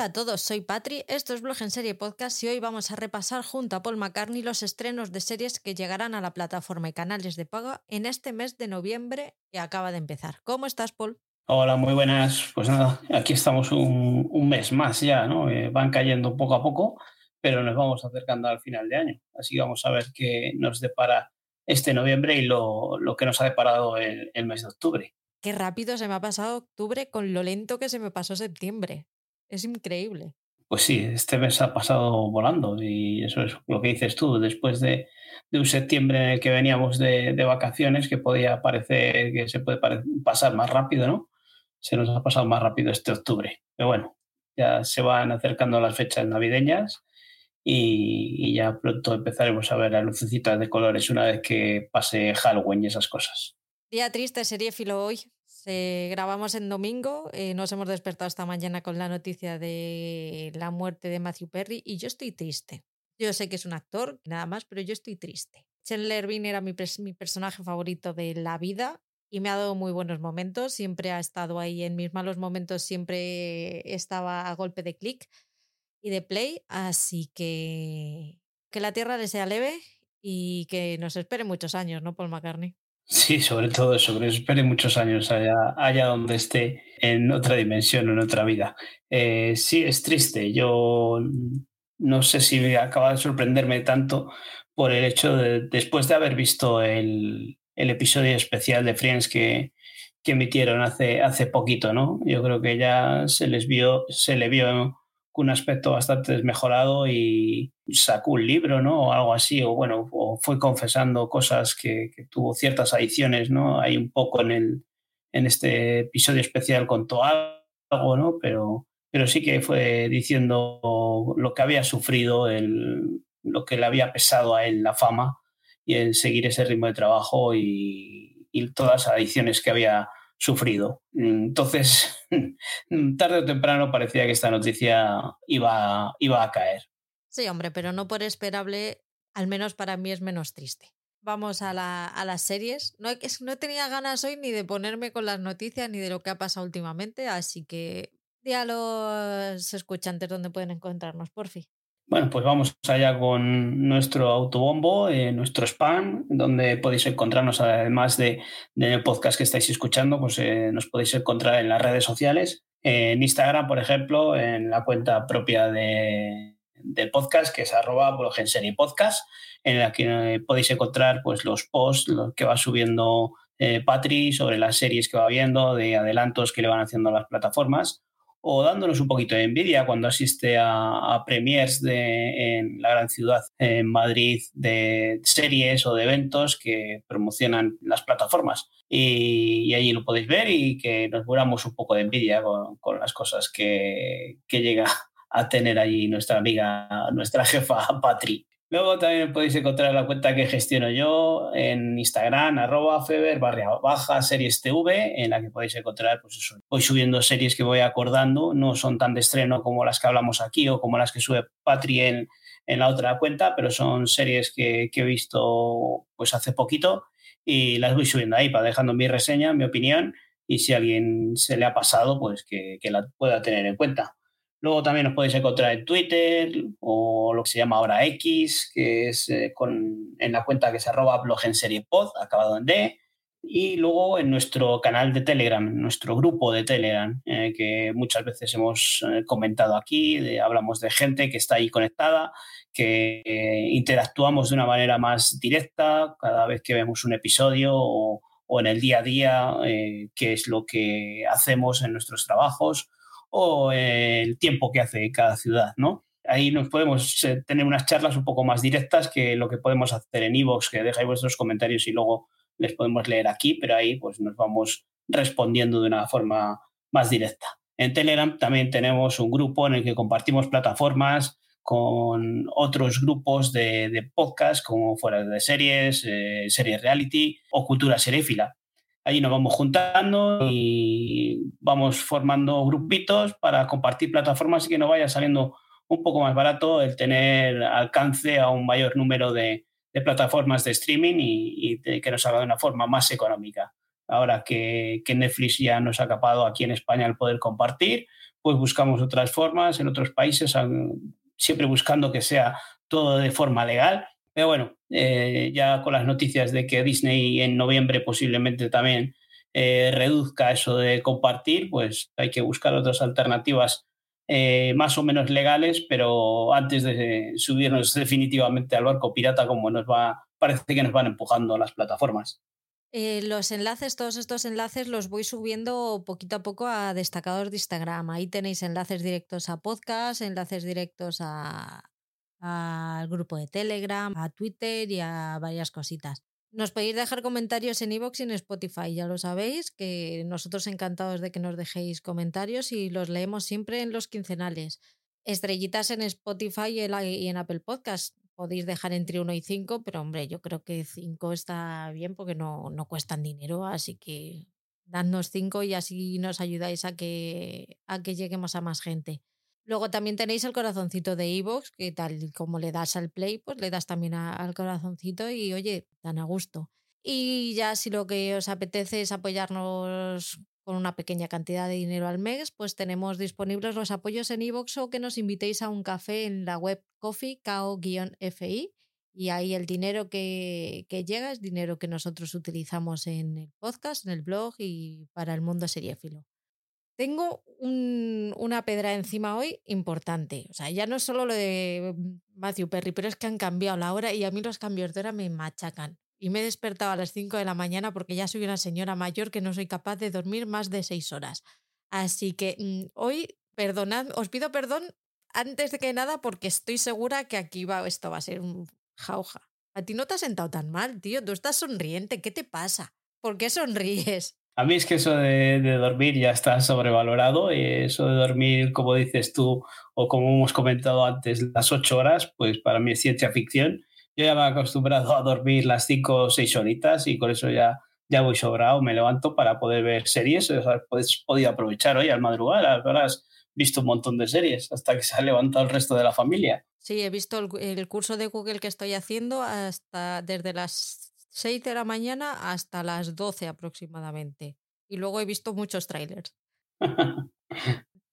Hola a todos, soy Patri, esto es Blog en Serie Podcast y hoy vamos a repasar junto a Paul McCartney los estrenos de series que llegarán a la plataforma y canales de paga en este mes de noviembre que acaba de empezar. ¿Cómo estás, Paul? Hola, muy buenas. Pues nada, aquí estamos un, un mes más ya, ¿no? Eh, van cayendo poco a poco, pero nos vamos acercando al final de año. Así que vamos a ver qué nos depara este noviembre y lo, lo que nos ha deparado el, el mes de octubre. Qué rápido se me ha pasado octubre con lo lento que se me pasó septiembre. Es increíble. Pues sí, este mes ha pasado volando y eso es lo que dices tú, después de, de un septiembre en el que veníamos de, de, vacaciones, que podía parecer que se puede pasar más rápido, ¿no? Se nos ha pasado más rápido este octubre. Pero bueno, ya se van acercando las fechas navideñas y, y ya pronto empezaremos a ver las lucecitas de colores una vez que pase Halloween y esas cosas. Día triste, serie filo hoy. Se grabamos en domingo, eh, nos hemos despertado esta mañana con la noticia de la muerte de Matthew Perry y yo estoy triste. Yo sé que es un actor, nada más, pero yo estoy triste. Chandler Bing era mi, mi, personaje favorito de la vida y me ha dado muy buenos momentos. Siempre ha estado ahí en mis malos momentos, siempre estaba a golpe de clic y de play. Así que que la tierra le sea leve y que nos espere muchos años, ¿no, Paul McCartney? Sí, sobre todo eso, que espere muchos años allá, allá donde esté, en otra dimensión, en otra vida. Eh, sí, es triste. Yo no sé si acaba de sorprenderme tanto por el hecho de, después de haber visto el, episodio especial de Friends que, que emitieron hace, hace poquito, ¿no? Yo creo que ya se les vio, se le vio un aspecto bastante desmejorado y sacó un libro, ¿no? O algo así, o bueno, o fue confesando cosas que, tuvo ciertas adicciones, ¿no? Hay un poco en, el, en este episodio especial contó algo, ¿no? Pero, pero sí que fue diciendo lo que había sufrido, el, lo que le había pesado a él la fama y el seguir ese ritmo de trabajo y, y todas las adicciones que había sufrido. Entonces, tarde o temprano parecía que esta noticia iba, iba a caer. Sí, hombre, pero no por esperable, al menos para mí es menos triste. Vamos a, la, a las series. No, no tenía ganas hoy ni de ponerme con las noticias ni de lo que ha pasado últimamente, así que di a los escuchantes dónde pueden encontrarnos, por fin. Bueno, pues vamos allá con nuestro autobombo, eh, nuestro spam, donde podéis encontrarnos, además de, del podcast que estáis escuchando, pues eh, nos podéis encontrar en las redes sociales, eh, en Instagram, por ejemplo, en la cuenta propia de, del podcast, que es arroba podcast, en la que podéis encontrar pues, los posts los que va subiendo Patri sobre las series que va viendo, de adelantos que le van haciendo las plataformas o dándonos un poquito de envidia cuando asiste a, a premiers de, en la gran ciudad, en Madrid, de series o de eventos que promocionan las plataformas. Y, allí lo podéis ver y que nos muramos un poco de envidia con, con las cosas que, que llega a tener allí nuestra amiga, nuestra jefa Patri. Luego también podéis encontrar la cuenta que gestiono yo en Instagram, arroba feber baja series TV, en la que podéis encontrar, pues eso, voy subiendo series que voy acordando, no son tan de estreno como las que hablamos aquí o como las que sube Patri en, en la otra cuenta, pero son series que, que, he visto pues hace poquito y las voy subiendo ahí para dejando mi reseña, mi opinión y si a alguien se le ha pasado, pues que, que la pueda tener en cuenta. Luego también nos podéis encontrar en Twitter o lo que se llama ahora X, que es eh, con, en la cuenta que se arroba blog en serie pod, acabado en D. Y luego en nuestro canal de Telegram, nuestro grupo de Telegram, eh, que muchas veces hemos eh, comentado aquí, de, hablamos de gente que está ahí conectada, que interactuamos de una manera más directa cada vez que vemos un episodio o, o en el día a día, qué es lo que hacemos en nuestros trabajos o el tiempo que hace cada ciudad, ¿no? Ahí nos podemos eh, tener unas charlas un poco más directas que lo que podemos hacer en iVoox, que dejáis vuestros comentarios y luego les podemos leer aquí, pero ahí pues nos vamos respondiendo de una forma más directa. En Telegram también tenemos un grupo en el que compartimos plataformas con otros grupos de, de podcast como fuera de series, eh, series reality o cultura seréfila. Allí nos vamos juntando y vamos formando grupitos para compartir plataformas y que nos vaya saliendo un poco más barato el tener alcance a un mayor número de, plataformas de streaming y, que nos haga de una forma más económica. Ahora que, que, Netflix ya nos ha capado aquí en España el poder compartir, pues buscamos otras formas en otros países, siempre buscando que sea todo de forma legal. Pero bueno, eh, ya con las noticias de que Disney en noviembre posiblemente también eh, reduzca eso de compartir, pues hay que buscar otras alternativas eh, más o menos legales, pero antes de subirnos definitivamente al barco pirata, como nos va, parece que nos van empujando las plataformas. Los enlaces, todos estos enlaces los voy subiendo poquito a poco a destacados de Instagram. Ahí tenéis enlaces directos a podcast, enlaces directos a al grupo de Telegram, a Twitter y a varias cositas. Nos podéis dejar comentarios en iVoox y en Spotify, ya lo sabéis, que nosotros encantados de que nos dejéis comentarios y los leemos siempre en los quincenales. Estrellitas en Spotify y en Apple Podcast. Podéis dejar entre 1 y 5, pero hombre, yo creo que 5 está bien porque no, no cuestan dinero, así que dadnos 5 y así nos ayudáis a que, a que lleguemos a más gente. Luego también tenéis el corazoncito de Evox, que tal como le das al play, pues le das también al corazoncito y oye, dan a gusto. Y ya si lo que os apetece es apoyarnos con una pequeña cantidad de dinero al mes, pues tenemos disponibles los apoyos en Evox o que nos invitéis a un café en la web coffee, fi y ahí el dinero que, que, llega es dinero que nosotros utilizamos en el podcast, en el blog y para el mundo seriéfilo. Tengo una pedra encima hoy importante. O sea, ya no es solo lo de Matthew Perry, pero es que han cambiado la hora y a mí los cambios de hora me machacan. Y me he despertado a las 5 de la mañana porque ya soy una señora mayor que no soy capaz de dormir más de 6 horas. Así que mm, hoy, perdonad, os pido perdón antes de que nada porque estoy segura que aquí va, esto va a ser un jauja. A ti no te has sentado tan mal, tío. Tú estás sonriente. ¿Qué te pasa? ¿Por qué sonríes? A mí es que eso de, dormir ya está sobrevalorado. Y eso de dormir, como dices tú, o como hemos comentado antes, las ocho horas, pues para mí es ciencia ficción. Yo ya me he acostumbrado a dormir las cinco o seis horitas y con eso ya, ya voy sobrado. Me levanto para poder ver series. O sea, pues, podido aprovechar hoy al madrugar. Ahora has visto un montón de series hasta que se ha levantado el resto de la familia. Sí, he visto el, el curso de Google que estoy haciendo hasta desde las 6 de la mañana hasta las 12 aproximadamente. Y luego he visto muchos trailers.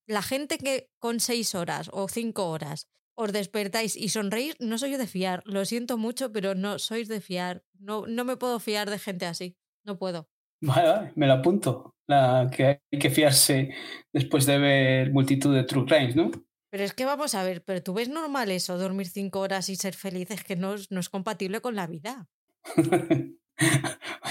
la gente que con 6 horas o 5 horas os despertáis y sonreís, no soy yo de fiar. Lo siento mucho, pero no sois de fiar. No, no me puedo fiar de gente así. No puedo. Vale, me lo apunto. La que hay que fiarse después de ver multitud de true crimes, ¿no? Pero es que vamos a ver, pero tú ves normal eso, dormir cinco horas y ser feliz, es que no, no es compatible con la vida.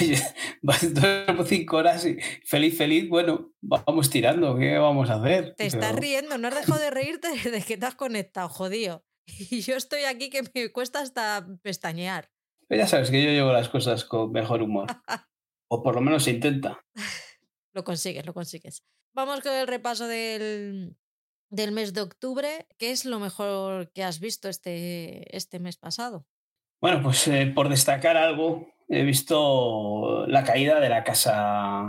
Oye, duermo cinco horas y feliz, feliz. Bueno, vamos tirando, ¿qué vamos a hacer? Te estás riendo, no has dejado de reírte desde que te has conectado, jodido. Y yo estoy aquí que me cuesta hasta pestañear. ya sabes que yo llevo las cosas con mejor humor. o por lo menos se intenta. lo consigues, lo consigues. Vamos con el repaso del, del mes de octubre. ¿Qué es lo mejor que has visto este, este mes pasado? Bueno, pues eh, por destacar algo, he visto la caída de la casa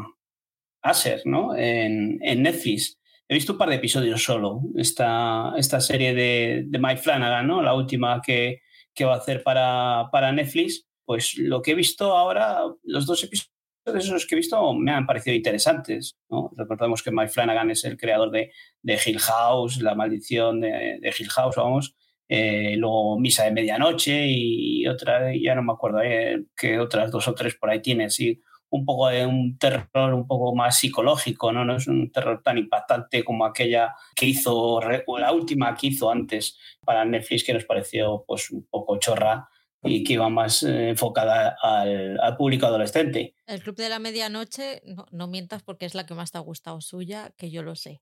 Acer, ¿no? En, Netflix. He visto un par de episodios solo. Esta, esta serie de, de Mike Flanagan, ¿no? La última que, que va a hacer para, para Netflix. Pues lo que he visto ahora, los dos episodios esos que he visto me han parecido interesantes. ¿no? Recordamos que Mike Flanagan es el creador de, de Hill House, La maldición de, de Hill House, vamos, eh, luego Misa de Medianoche y otra, ya no me acuerdo eh, otras dos o tres por ahí tiene, sí, un poco de un terror un poco más psicológico, ¿no? No es un terror tan impactante como aquella que hizo, la última que hizo antes para Netflix, que nos pareció pues un poco chorra y que iba más eh, enfocada al, al, público adolescente. El Club de la Medianoche, no, no mientas porque es la que más te ha gustado suya, que yo lo sé.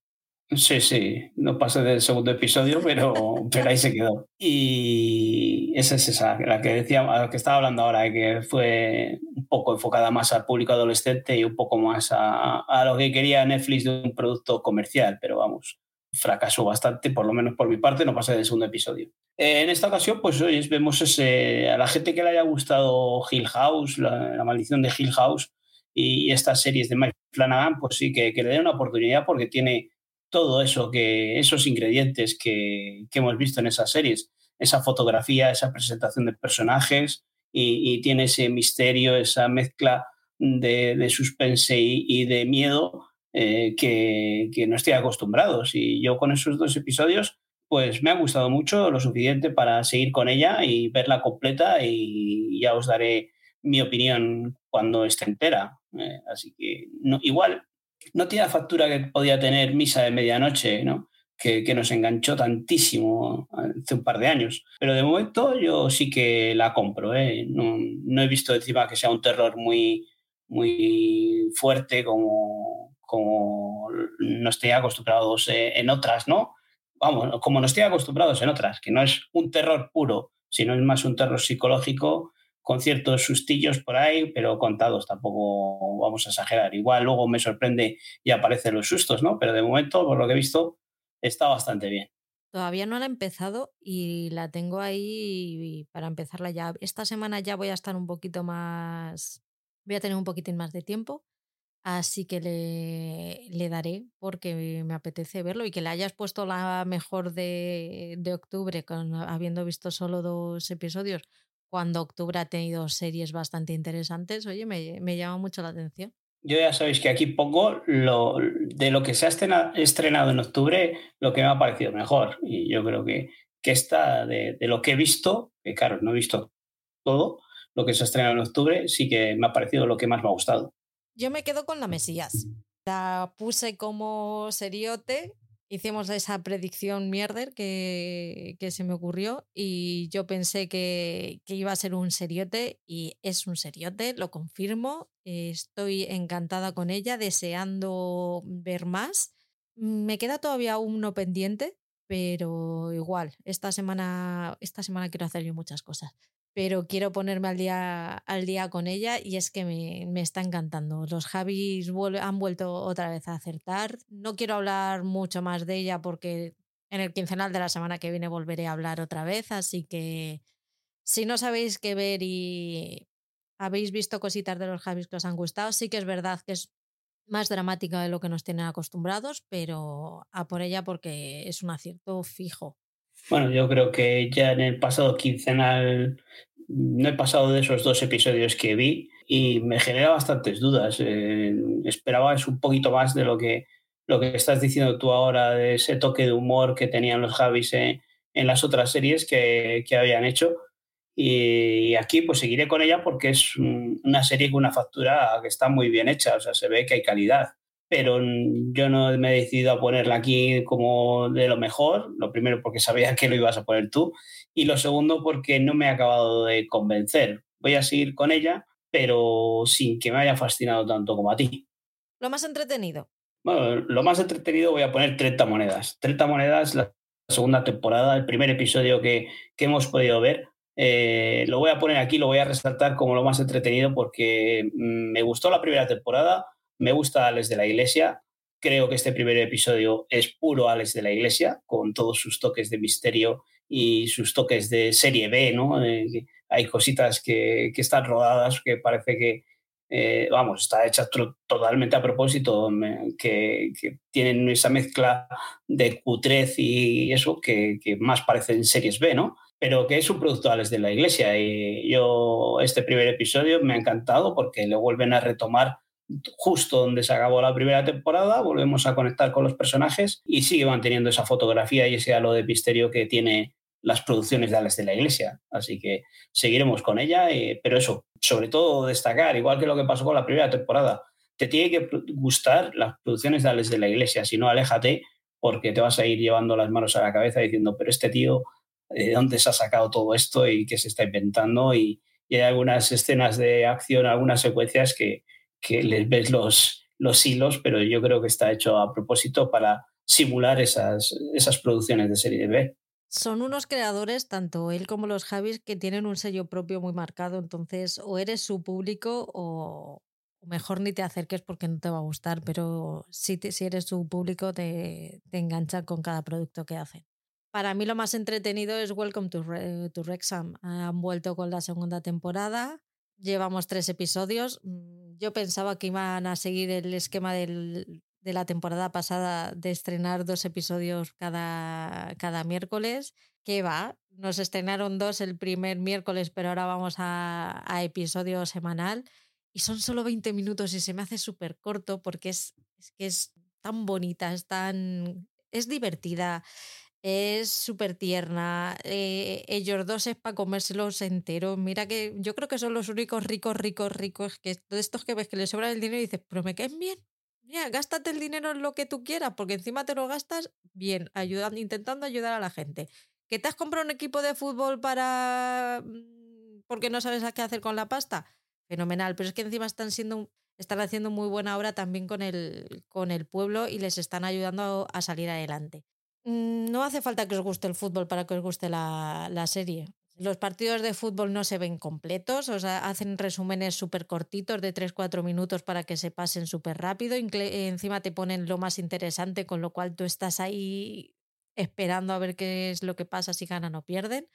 Sí, sí, no pasé del segundo episodio, pero, pero ahí se quedó. Y esa es esa, la que decía, la que estaba hablando ahora, que fue un poco enfocada más al público adolescente y un poco más a, a lo que quería Netflix de un producto comercial, pero vamos, fracasó bastante, por lo menos por mi parte, no pasé del segundo episodio. Eh, en esta ocasión, pues hoy vemos ese, a la gente que le haya gustado Hill House, la, maldición de Hill House y estas series de Mike Flanagan, pues sí, que, que le den una oportunidad porque tiene todo eso, que esos ingredientes que, que, hemos visto en esas series, esa fotografía, esa presentación de personajes y, tiene ese misterio, esa mezcla de, de suspense y, de miedo eh, que, que, no estoy acostumbrado. Y yo con esos dos episodios, pues me ha gustado mucho, lo suficiente para seguir con ella y verla completa y ya os daré mi opinión cuando esté entera. Eh, así que no, igual no tiene factura que podía tener Misa de Medianoche, ¿no? Que, que, nos enganchó tantísimo hace un par de años. Pero de momento yo sí que la compro. ¿eh? No, no, he visto encima que sea un terror muy, muy fuerte como, como nos estoy acostumbrados en otras, ¿no? Vamos, como nos estoy acostumbrados en otras, que no es un terror puro, sino es más un terror psicológico con ciertos sustillos por ahí, pero contados, tampoco vamos a exagerar. Igual luego me sorprende y aparecen los sustos, ¿no? Pero de momento, por lo que he visto, está bastante bien. Todavía no la he empezado y la tengo ahí para empezarla ya. Esta semana ya voy a estar un poquito más, voy a tener un poquitín más de tiempo, así que le, daré porque me apetece verlo y que le hayas puesto la mejor de, de octubre, con, habiendo visto solo dos episodios, cuando octubre ha tenido series bastante interesantes, oye, me, me llama mucho la atención. Yo ya sabéis que aquí pongo lo, de lo que se ha estrenado en octubre, lo que me ha parecido mejor. Y yo creo que, que esta, de, de lo que he visto, que claro, no he visto todo, lo que se ha estrenado en octubre, sí que me ha parecido lo que más me ha gustado. Yo me quedo con la Mesías. La puse como seriote hicimos esa predicción mierder que, que, se me ocurrió y yo pensé que, que, iba a ser un seriote y es un seriote, lo confirmo. Estoy encantada con ella, deseando ver más. Me queda todavía uno pendiente, pero igual, esta semana, esta semana quiero hacer yo muchas cosas pero quiero ponerme al día, al día con ella y es que me, me está encantando. Los Javis han vuelto otra vez a acertar. No quiero hablar mucho más de ella porque en el quincenal de la semana que viene volveré a hablar otra vez, así que si no sabéis qué ver y habéis visto cositas de los Javis que os han gustado, sí que es verdad que es más dramática de lo que nos tienen acostumbrados, pero a por ella porque es un acierto fijo. Bueno, yo creo que ya en el pasado quincenal no he pasado de esos dos episodios que vi y me genera bastantes dudas. Eh, esperaba un poquito más de lo que, lo que estás diciendo tú ahora, de ese toque de humor que tenían los Javis en, en las otras series que, que, habían hecho. Y aquí pues seguiré con ella porque es una serie con una factura que está muy bien hecha, o sea, se ve que hay calidad pero yo no me he decidido a ponerla aquí como de lo mejor, lo primero porque sabía que lo ibas a poner tú y lo segundo porque no me ha acabado de convencer. Voy a seguir con ella, pero sin que me haya fascinado tanto como a ti. Lo más entretenido. Bueno, lo más entretenido voy a poner 30 monedas. 30 monedas, la segunda temporada, el primer episodio que, que hemos podido ver. Eh, lo voy a poner aquí, lo voy a resaltar como lo más entretenido porque mm, me gustó la primera temporada, me gusta Alex de la Iglesia. Creo que este primer episodio es puro Alex de la Iglesia, con todos sus toques de misterio y sus toques de serie B, ¿no? Eh, hay cositas que, que, están rodadas que parece que, eh, vamos, está hecha totalmente a propósito, que, tienen esa mezcla de cutrez y eso que, que más parecen series B, ¿no? pero que es un producto Alex de la Iglesia. Y yo, este primer episodio me ha encantado porque le vuelven a retomar justo donde se acabó la primera temporada, volvemos a conectar con los personajes y sigue manteniendo esa fotografía y ese halo de misterio que tiene las producciones de Alex de la Iglesia. Así que seguiremos con ella, eh, pero eso, sobre todo destacar, igual que lo que pasó con la primera temporada, te tiene que gustar las producciones de Alex de la Iglesia, si no, aléjate porque te vas a ir llevando las manos a la cabeza diciendo, pero este tío, ¿de dónde se ha sacado todo esto y qué se está inventando? Y, y hay algunas escenas de acción, algunas secuencias que, que les ves los, los hilos, pero yo creo que está hecho a propósito para simular esas, esas producciones de serie B. Son unos creadores, tanto él como los Javis, que tienen un sello propio muy marcado, entonces o eres su público o mejor ni te acerques porque no te va a gustar, pero si, te, si eres su público te, te enganchan con cada producto que hacen. Para mí lo más entretenido es Welcome to, Re to Wrexham. Han vuelto con la segunda temporada, llevamos tres episodios. Mm, yo pensaba que iban a seguir el esquema de la temporada pasada de estrenar dos episodios cada, cada miércoles. ¿Qué va? Nos estrenaron dos el primer miércoles, pero ahora vamos a, a episodio semanal. y son solo 20 minutos y se me hace súper corto porque es, es que es tan bonita, es tan... es divertida, es súper tierna. eh, ellos dos es para comérselos enteros. Mira que yo creo que son los únicos ricos, ricos, ricos, que de estos que ves que les sobra el dinero y dices, pero me caen bien. Mira, gástate el dinero en lo que tú quieras, porque encima te lo gastas bien, ayudando, intentando ayudar a la gente. ¿Que te has comprado un equipo de fútbol para. mm, porque no sabes a qué hacer con la pasta? Fenomenal. Pero es que encima están siendo. Están haciendo muy buena obra también con el, con el pueblo y les están ayudando a salir adelante. Mm, No hace falta que os guste el fútbol para que os guste la, serie. Los partidos de fútbol no se ven completos, o sea, hacen resúmenes súper cortitos de 3-4 minutos para que se pasen súper rápido. Encima te ponen lo más interesante, con lo cual tú estás ahí esperando a ver qué es lo que pasa si ganan o pierden.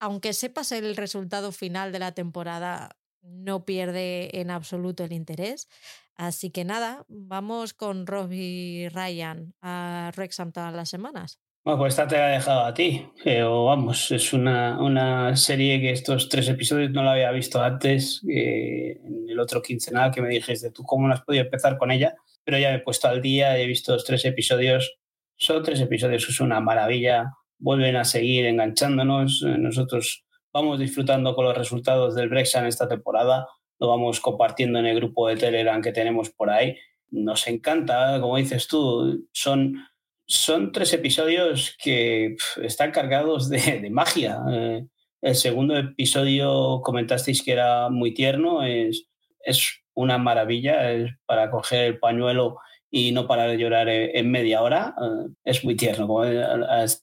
Aunque sepas el resultado final de la temporada, no pierde en absoluto el interés. Así que nada, vamos con Robbie Ryan a Wrexham todas las semanas. Bueno, pues esta te la he dejado a ti, pero vamos, es una, una serie que estos tres episodios no la había visto antes, eh, en el otro quincenal que me dijiste, tú cómo no has podido empezar con ella, pero ya me he puesto al día, he visto los tres episodios, son tres episodios, es una maravilla, vuelven a seguir enganchándonos, eh, nosotros vamos disfrutando con los resultados del Brexit en esta temporada, lo vamos compartiendo en el grupo de Telegram que tenemos por ahí, nos encanta, como dices tú, son son tres episodios que pf, están cargados de, de magia. Eh, el segundo episodio comentasteis que era muy tierno, es, es una maravilla, es para coger el pañuelo y no parar de llorar en, en media hora. Eh, es muy tierno, como eh,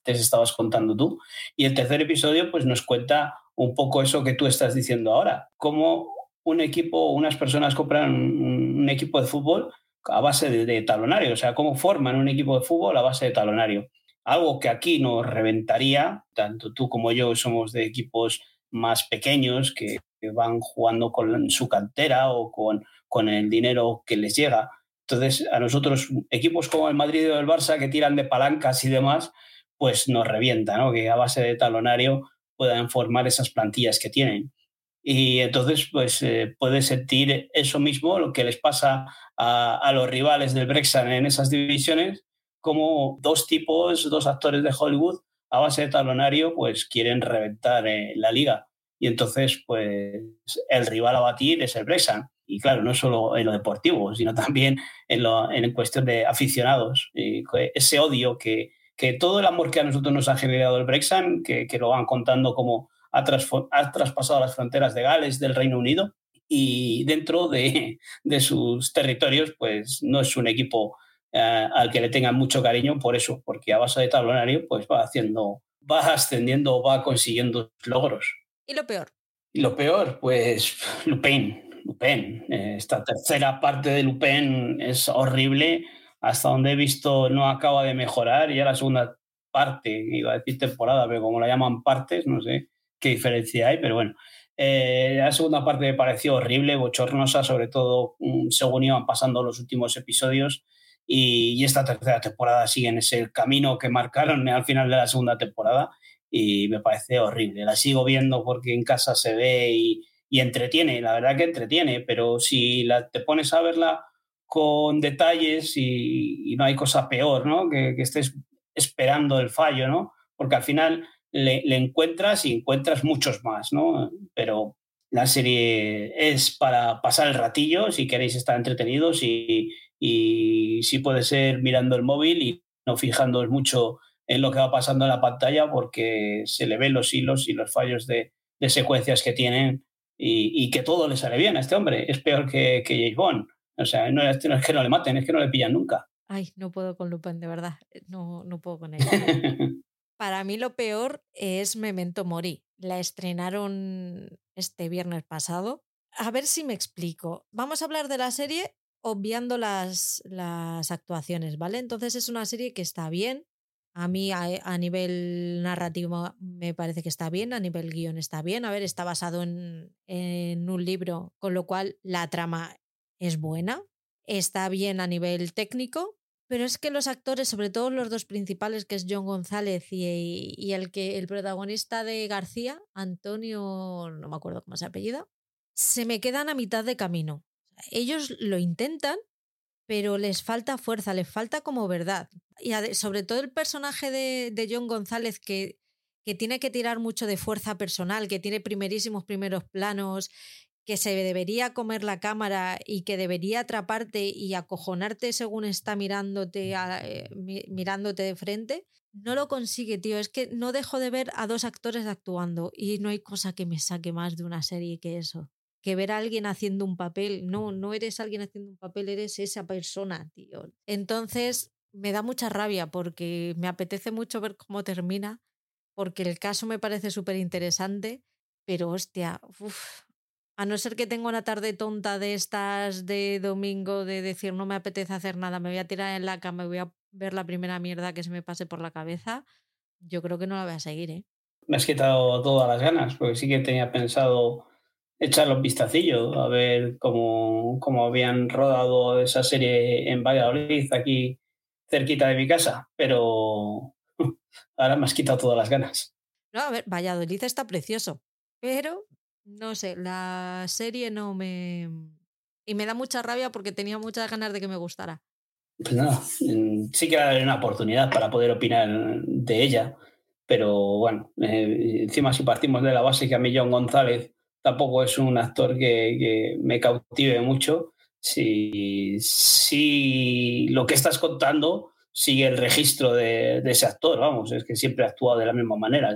te estabas contando tú. Y el tercer episodio pues nos cuenta un poco eso que tú estás diciendo ahora, cómo un equipo, unas personas compran un, equipo de fútbol a base de, de, talonario, o sea, cómo forman un equipo de fútbol a base de talonario. Algo que aquí nos reventaría, tanto tú como yo somos de equipos más pequeños que, que van jugando con su cantera o con, con, el dinero que les llega. Entonces, a nosotros, equipos como el Madrid o el Barça que tiran de palancas y demás, pues nos revienta, ¿no? Que a base de talonario puedan formar esas plantillas que tienen. Y entonces, pues eh, puedes sentir eso mismo, lo que les pasa a, a, los rivales del Brexit en esas divisiones, como dos tipos, dos actores de Hollywood a base de talonario, pues quieren reventar eh, la liga. Y entonces, pues el rival a batir es el Brexit. Y claro, no solo en lo deportivo, sino también en, lo, en cuestión de aficionados. Y ese odio que, que todo el amor que a nosotros nos ha generado el Brexit, que, que lo van contando como ha, ha, traspasado las fronteras de Gales, del Reino Unido, y dentro de, de sus territorios, pues no es un equipo uh, al que le tengan mucho cariño por eso, porque a base de talonario, pues va haciendo, va ascendiendo, va consiguiendo logros. ¿Y lo peor? Y lo peor, pues Lupin, Lupin. Esta tercera parte de Lupin es horrible. Hasta donde he visto no acaba de mejorar. Y ya la segunda parte, iba a decir temporada, pero como la llaman partes, no sé qué diferencia hay, pero bueno. Eh, la segunda parte me pareció horrible, bochornosa, sobre todo um, según iban pasando los últimos episodios. Y, esta tercera temporada sigue en ese camino que marcaron al final de la segunda temporada y me parece horrible. La sigo viendo porque en casa se ve y, entretiene, la verdad que entretiene, pero si te pones a verla con detalles y, no hay cosa peor, ¿no? Que, estés esperando el fallo, ¿no? Porque al final le, encuentras y encuentras muchos más, ¿no? Pero la serie es para pasar el ratillo, si queréis estar entretenidos y, y si puede ser mirando el móvil y no fijándoos mucho en lo que va pasando en la pantalla porque se le ven los hilos y los fallos de, secuencias que tienen y, y, que todo le sale bien a este hombre. Es peor que, que James Bond. O sea, no es, no es, que no le maten, es que no le pillan nunca. Ay, no puedo con Lupin, de verdad. No, no puedo con él. Para mí lo peor es Memento Mori. La estrenaron este viernes pasado. A ver si me explico. Vamos a hablar de la serie obviando las, las actuaciones, ¿vale? Entonces es una serie que está bien, a mí a, a, nivel narrativo me parece que está bien, a nivel guion está bien. A ver, está basado en, en, un libro, con lo cual la trama es buena. Está bien a nivel técnico, pero es que los actores, sobre todo los dos principales, que es John González y, el, que, el protagonista de García, Antonio, no me acuerdo cómo se apellida, se me quedan a mitad de camino. ellos lo intentan, pero les falta fuerza, les falta como verdad. Y sobre todo el personaje de, de John González que, que tiene que tirar mucho de fuerza personal, que tiene primerísimos primeros planos, que se debería comer la cámara y que debería atraparte y acojonarte según está mirándote, eh, mirándote de frente, no lo consigue, tío. Es que no dejo de ver a dos actores actuando y no hay cosa que me saque más de una serie que eso. Que ver a alguien haciendo un papel. No, no eres alguien haciendo un papel, eres esa persona, tío. Entonces, me da mucha rabia porque me apetece mucho ver cómo termina, porque el caso me parece súper interesante, pero hostia, a no ser que tenga una tarde tonta de estas de domingo de decir no me apetece hacer nada, me voy a tirar en la cama, me voy a ver la primera mierda que se me pase por la cabeza, yo creo que no la voy a seguir, ¿eh? Me has quitado todas las ganas, porque sí que tenía pensado echarle un vistacillo a ver cómo, cómo habían rodado esa serie en Valladolid, aquí cerquita de mi casa, pero ahora me has quitado todas las ganas. No, a ver, Valladolid está precioso, pero no sé, la serie no me... Y me da mucha rabia porque tenía muchas ganas de que me gustara. Pues nada, sí que daré una oportunidad para poder opinar de ella, pero bueno, eh, encima si partimos de la base que a mí John González tampoco es un actor que, me cautive mucho, si, si, lo que estás contando sigue el registro de, ese actor, vamos, es que siempre ha actuado de la misma manera,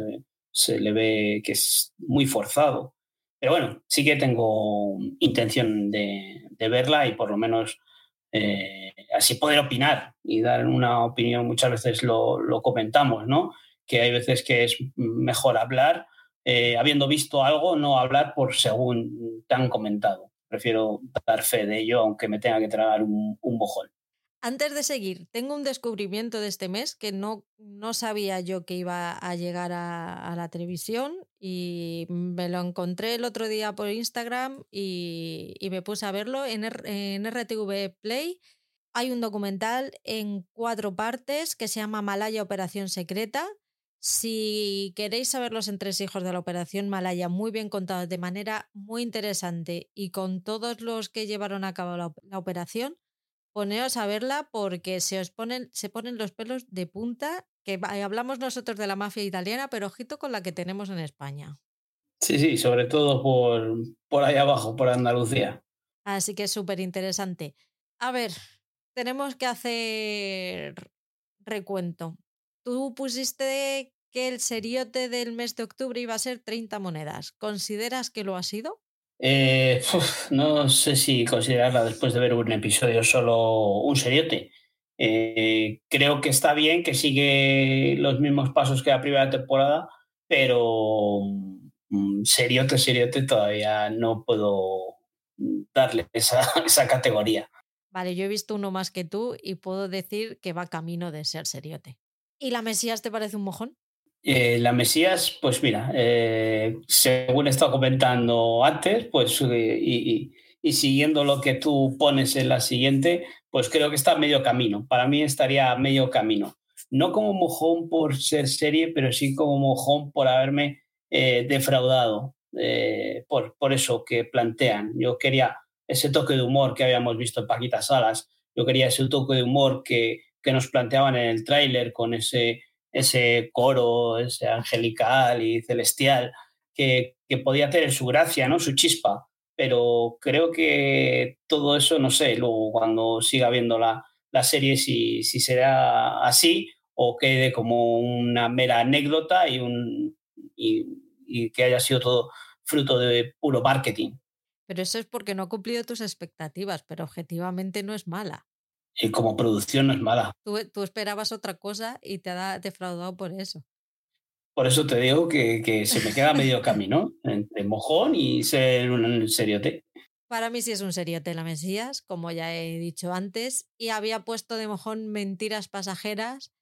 se le ve que es muy forzado. Pero bueno, sí que tengo intención de, verla y por lo menos eh, así poder opinar y dar una opinión. Muchas veces lo, comentamos, ¿no? Que hay veces que es mejor hablar, eh, habiendo visto algo, no hablar por según te han comentado. Prefiero dar fe de ello, aunque me tenga que tragar un, un bojón. Antes de seguir, tengo un descubrimiento de este mes que no, no sabía yo que iba a llegar a, la televisión y me lo encontré el otro día por Instagram y, me puse a verlo en, en RTV Play. Hay un documental en cuatro partes que se llama Malaya Operación Secreta. Si queréis saber los entresijos de la Operación Malaya, muy bien contados de manera muy interesante y con todos los que llevaron a cabo la operación, poneos a verla porque se os ponen, se ponen los pelos de punta, que hablamos nosotros de la mafia italiana, pero ojito con la que tenemos en España. Sí, sí, sobre todo por, por ahí abajo, por Andalucía. Así que es súper interesante. A ver, tenemos que hacer recuento. Tú pusiste que el seriote del mes de octubre iba a ser 30 monedas. ¿Consideras que lo ha sido? Eh, no sé si considerarla después de ver un episodio solo un seriote. Eh, creo que está bien, que sigue los mismos pasos que la primera temporada, pero mm, seriote, seriote todavía no puedo darle esa, esa categoría. Vale, yo he visto uno más que tú y puedo decir que va camino de ser seriote. ¿Y la Mesías te parece un mojón? Eh, la Mesías, pues mira, eh, según he estado comentando antes, pues eh, y, siguiendo lo que tú pones en la siguiente, pues creo que está medio camino. Para mí estaría medio camino. No como mojón por ser serie, pero sí como mojón por haberme defraudado por, por eso que plantean. Yo quería ese toque de humor que habíamos visto en Paquita Salas, yo quería ese toque de humor que, que nos planteaban en el tráiler con ese ese coro, ese angelical y celestial, que, podía tener su gracia, ¿no? su chispa. Pero creo que todo eso, no sé, luego cuando siga viendo la, serie, si, si será así o quede como una mera anécdota y, un, y, que haya sido todo fruto de puro marketing. Pero eso es porque no ha cumplido tus expectativas, pero objetivamente no es mala. Y como producción no es mala. Tú, esperabas otra cosa y te ha defraudado por eso. Por eso te digo que, se me queda medio camino entre mojón y ser un seriote. Para mí sí es un seriote la Mesías, como ya he dicho antes, y había puesto de mojón mentiras pasajeras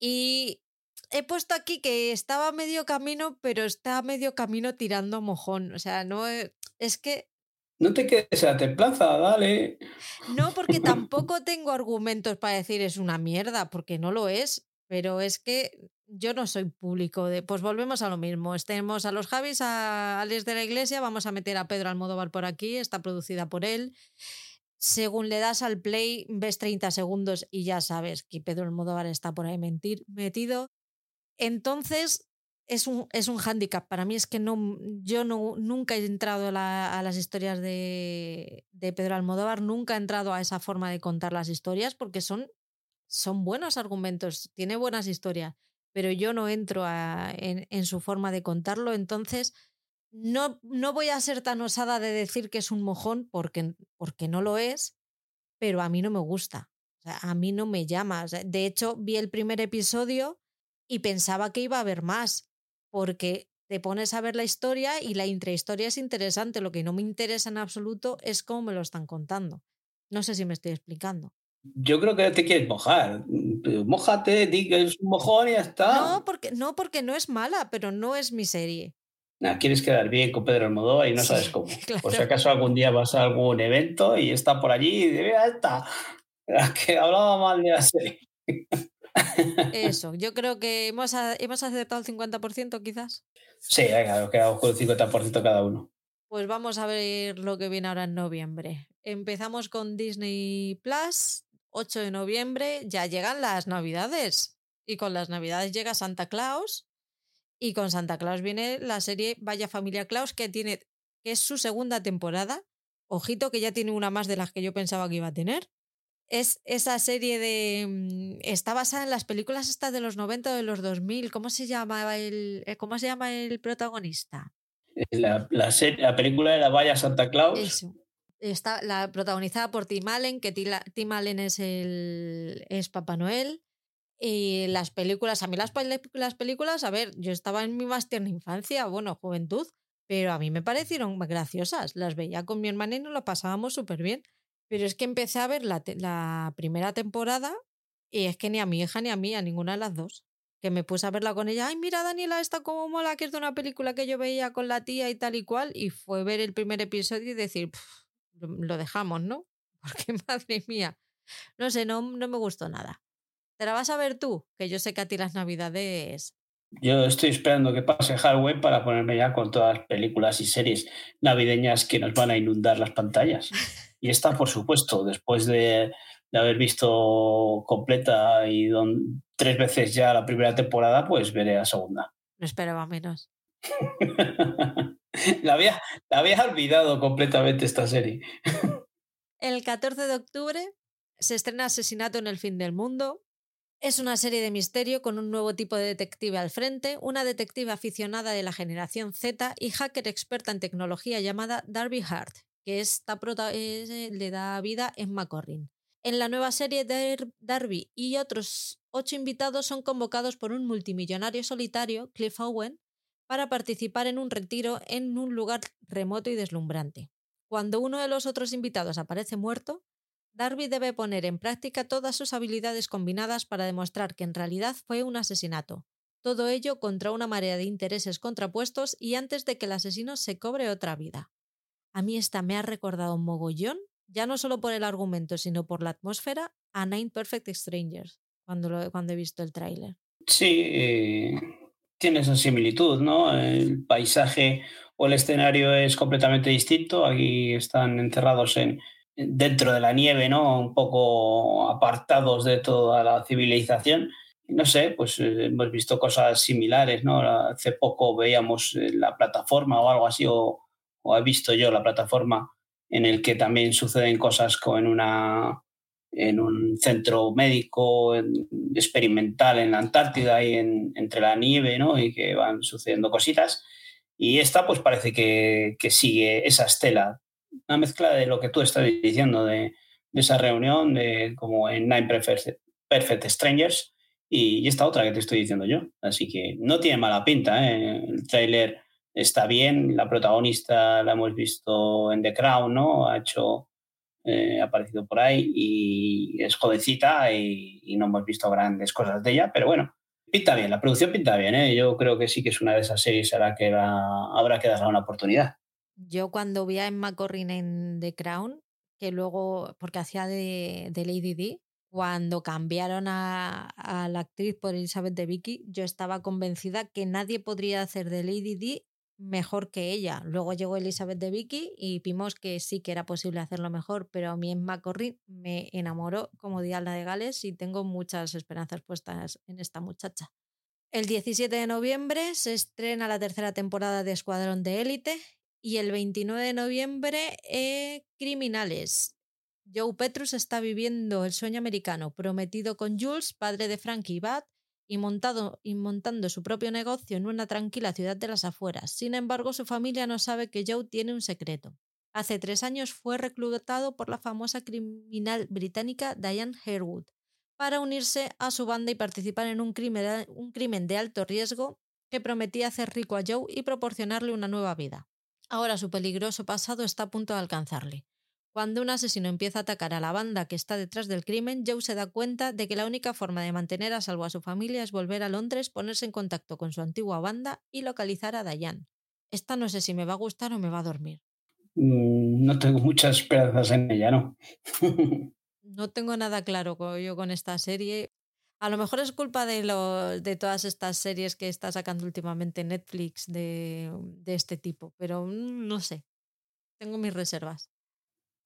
y he puesto aquí que estaba medio camino, pero está medio camino tirando mojón. O sea, no es que no te quedes a la templanza, dale. No, porque tampoco tengo argumentos para decir es una mierda, porque no lo es. Pero es que yo no soy público de. Pues volvemos a lo mismo. Estemos a los Javis, a Alex de la Iglesia, vamos a meter a Pedro Almodóvar por aquí, está producida por él. Según le das al play, ves 30 segundos y ya sabes que Pedro Almodóvar está por ahí mentir, metido. Entonces, es un, es un hándicap. Para mí es que no, yo no, nunca he entrado a, las historias de, de, Pedro Almodóvar, nunca he entrado a esa forma de contar las historias porque son, son buenos argumentos, tiene buenas historias, pero yo no entro en, su forma de contarlo. Entonces, no, no voy a ser tan osada de decir que es un mojón porque, porque no lo es, pero a mí no me gusta. a mí no me llama. de hecho, vi el primer episodio y pensaba que iba a haber más porque te pones a ver la historia y la intrahistoria es interesante. Lo que no me interesa en absoluto es cómo me lo están contando. No sé si me estoy explicando. Yo creo que te quieres mojar. Mójate, di que es un mojón y ya está. No porque, no, porque no es mala, pero no es mi serie. quieres quedar bien con Pedro Almodóvar y no sabes cómo. Por si acaso algún día vas a algún evento y está por allí y de está. Que hablaba mal de la serie. Eso, yo creo que hemos, hemos acertado el 50% quizás. Sí, venga, nos quedamos con el 50% cada uno. Pues vamos a ver lo que viene ahora en noviembre. Empezamos con Disney Plus, 8 de noviembre, ya llegan las navidades. Y con las navidades llega Santa Claus. Y con Santa Claus viene la serie Vaya Familia Claus, que tiene, que es su segunda temporada. Ojito que ya tiene una más de las que yo pensaba que iba a tener es esa serie de... Mm, está basada en las películas estas de los 90 o de los 2000. ¿Cómo se llama el, eh, cómo se llama el protagonista? Eh, la, la, la película de la Vaya Santa Claus. Eso. Está la protagonizada por Tim Allen, que Tim Allen es el es Papá Noel. Y las películas, a mí las, las películas, a ver, yo estaba en mi más tierna infancia, bueno, juventud, pero a mí me parecieron graciosas. Las veía con mi hermana y nos lo pasábamos súper bien. Pero es que empecé a ver la, la, primera temporada y es que ni a mi hija ni a mí, a ninguna de las dos. Que me puse a verla con ella. Ay, mira, Daniela, esta como mola, que es de una película que yo veía con la tía y tal y cual. Y fue ver el primer episodio y decir, lo dejamos, ¿no? Porque madre mía. No sé, no, no me gustó nada. ¿Te la vas a ver tú? Que yo sé que a ti las navidades yo estoy esperando que pase Halloween para ponerme ya con todas las películas y series navideñas que nos van a inundar las pantallas. Y esta, por supuesto, después de, haber visto completa y tres veces ya la primera temporada, pues veré la segunda. No esperaba menos. la, había, la había olvidado completamente esta serie. El 14 de octubre se estrena Asesinato en el Fin del Mundo, es una serie de misterio con un nuevo tipo de detective al frente, una detective aficionada de la generación Z y hacker experta en tecnología llamada Darby Hart, que esta eh, le da vida en McCorrin. En la nueva serie, Darby y otros ocho invitados son convocados por un multimillonario solitario, Cliff Owen, para participar en un retiro en un lugar remoto y deslumbrante. Cuando uno de los otros invitados aparece muerto, Darby debe poner en práctica todas sus habilidades combinadas para demostrar que en realidad fue un asesinato. Todo ello contra una marea de intereses contrapuestos y antes de que el asesino se cobre otra vida. A mí esta me ha recordado un mogollón, ya no solo por el argumento, sino por la atmósfera, a Nine Perfect Strangers, cuando, cuando he visto el tráiler. Sí, eh, tiene esa similitud, ¿no? El paisaje o el escenario es completamente distinto. Aquí están encerrados en, dentro de la nieve, ¿no? Un poco apartados de toda la civilización. No sé, pues eh, hemos visto cosas similares, ¿no? Hace poco veíamos eh, la plataforma o algo así, o, he visto yo la plataforma en el que también suceden cosas como en una en un centro médico experimental en la Antártida y en, entre la nieve, ¿no? Y que van sucediendo cositas. Y esta, pues parece que, que sigue esa estela una mezcla de lo que tú estás diciendo, de, esa reunión, de como en Nine Perfect, Strangers, y, esta otra que te estoy diciendo yo. Así que no tiene mala pinta. ¿eh? El tráiler está bien, la protagonista la hemos visto en The Crown, ¿no? Ha hecho, eh, aparecido por ahí y es jovencita y, no hemos visto grandes cosas de ella, pero bueno, pinta bien, la producción pinta bien, ¿eh? Yo creo que sí que es una de esas series a la que habrá que darle una oportunidad. Yo cuando vi a Emma Corrin en The Crown, que luego, porque hacía de, Lady D, cuando cambiaron a, a, la actriz por Elizabeth de Vicky, yo estaba convencida que nadie podría hacer de Lady Di mejor que ella. Luego llegó Elizabeth de Vicky y vimos que sí que era posible hacerlo mejor, pero a mí en me enamoró como Diana de Gales y tengo muchas esperanzas puestas en esta muchacha. El 17 de noviembre se estrena la tercera temporada de Escuadrón de Élite y el 29 de noviembre eh, Criminales. Joe Petrus está viviendo el sueño americano, prometido con Jules, padre de Frankie y Bad, y, montado, y montando su propio negocio en una tranquila ciudad de las afueras. Sin embargo, su familia no sabe que Joe tiene un secreto. Hace tres años fue reclutado por la famosa criminal británica Diane Harewood para unirse a su banda y participar en un crimen, un crimen de alto riesgo que prometía hacer rico a Joe y proporcionarle una nueva vida. Ahora su peligroso pasado está a punto de alcanzarle. Cuando un asesino empieza a atacar a la banda que está detrás del crimen, Joe se da cuenta de que la única forma de mantener a salvo a su familia es volver a Londres, ponerse en contacto con su antigua banda y localizar a Diane. Esta no sé si me va a gustar o me va a dormir. Mm, no tengo muchas esperanzas en ella, ¿no? no tengo nada claro yo con esta serie. A lo mejor es culpa de, lo, de todas estas series que está sacando últimamente Netflix de, de este tipo, pero mm, no sé. Tengo mis reservas.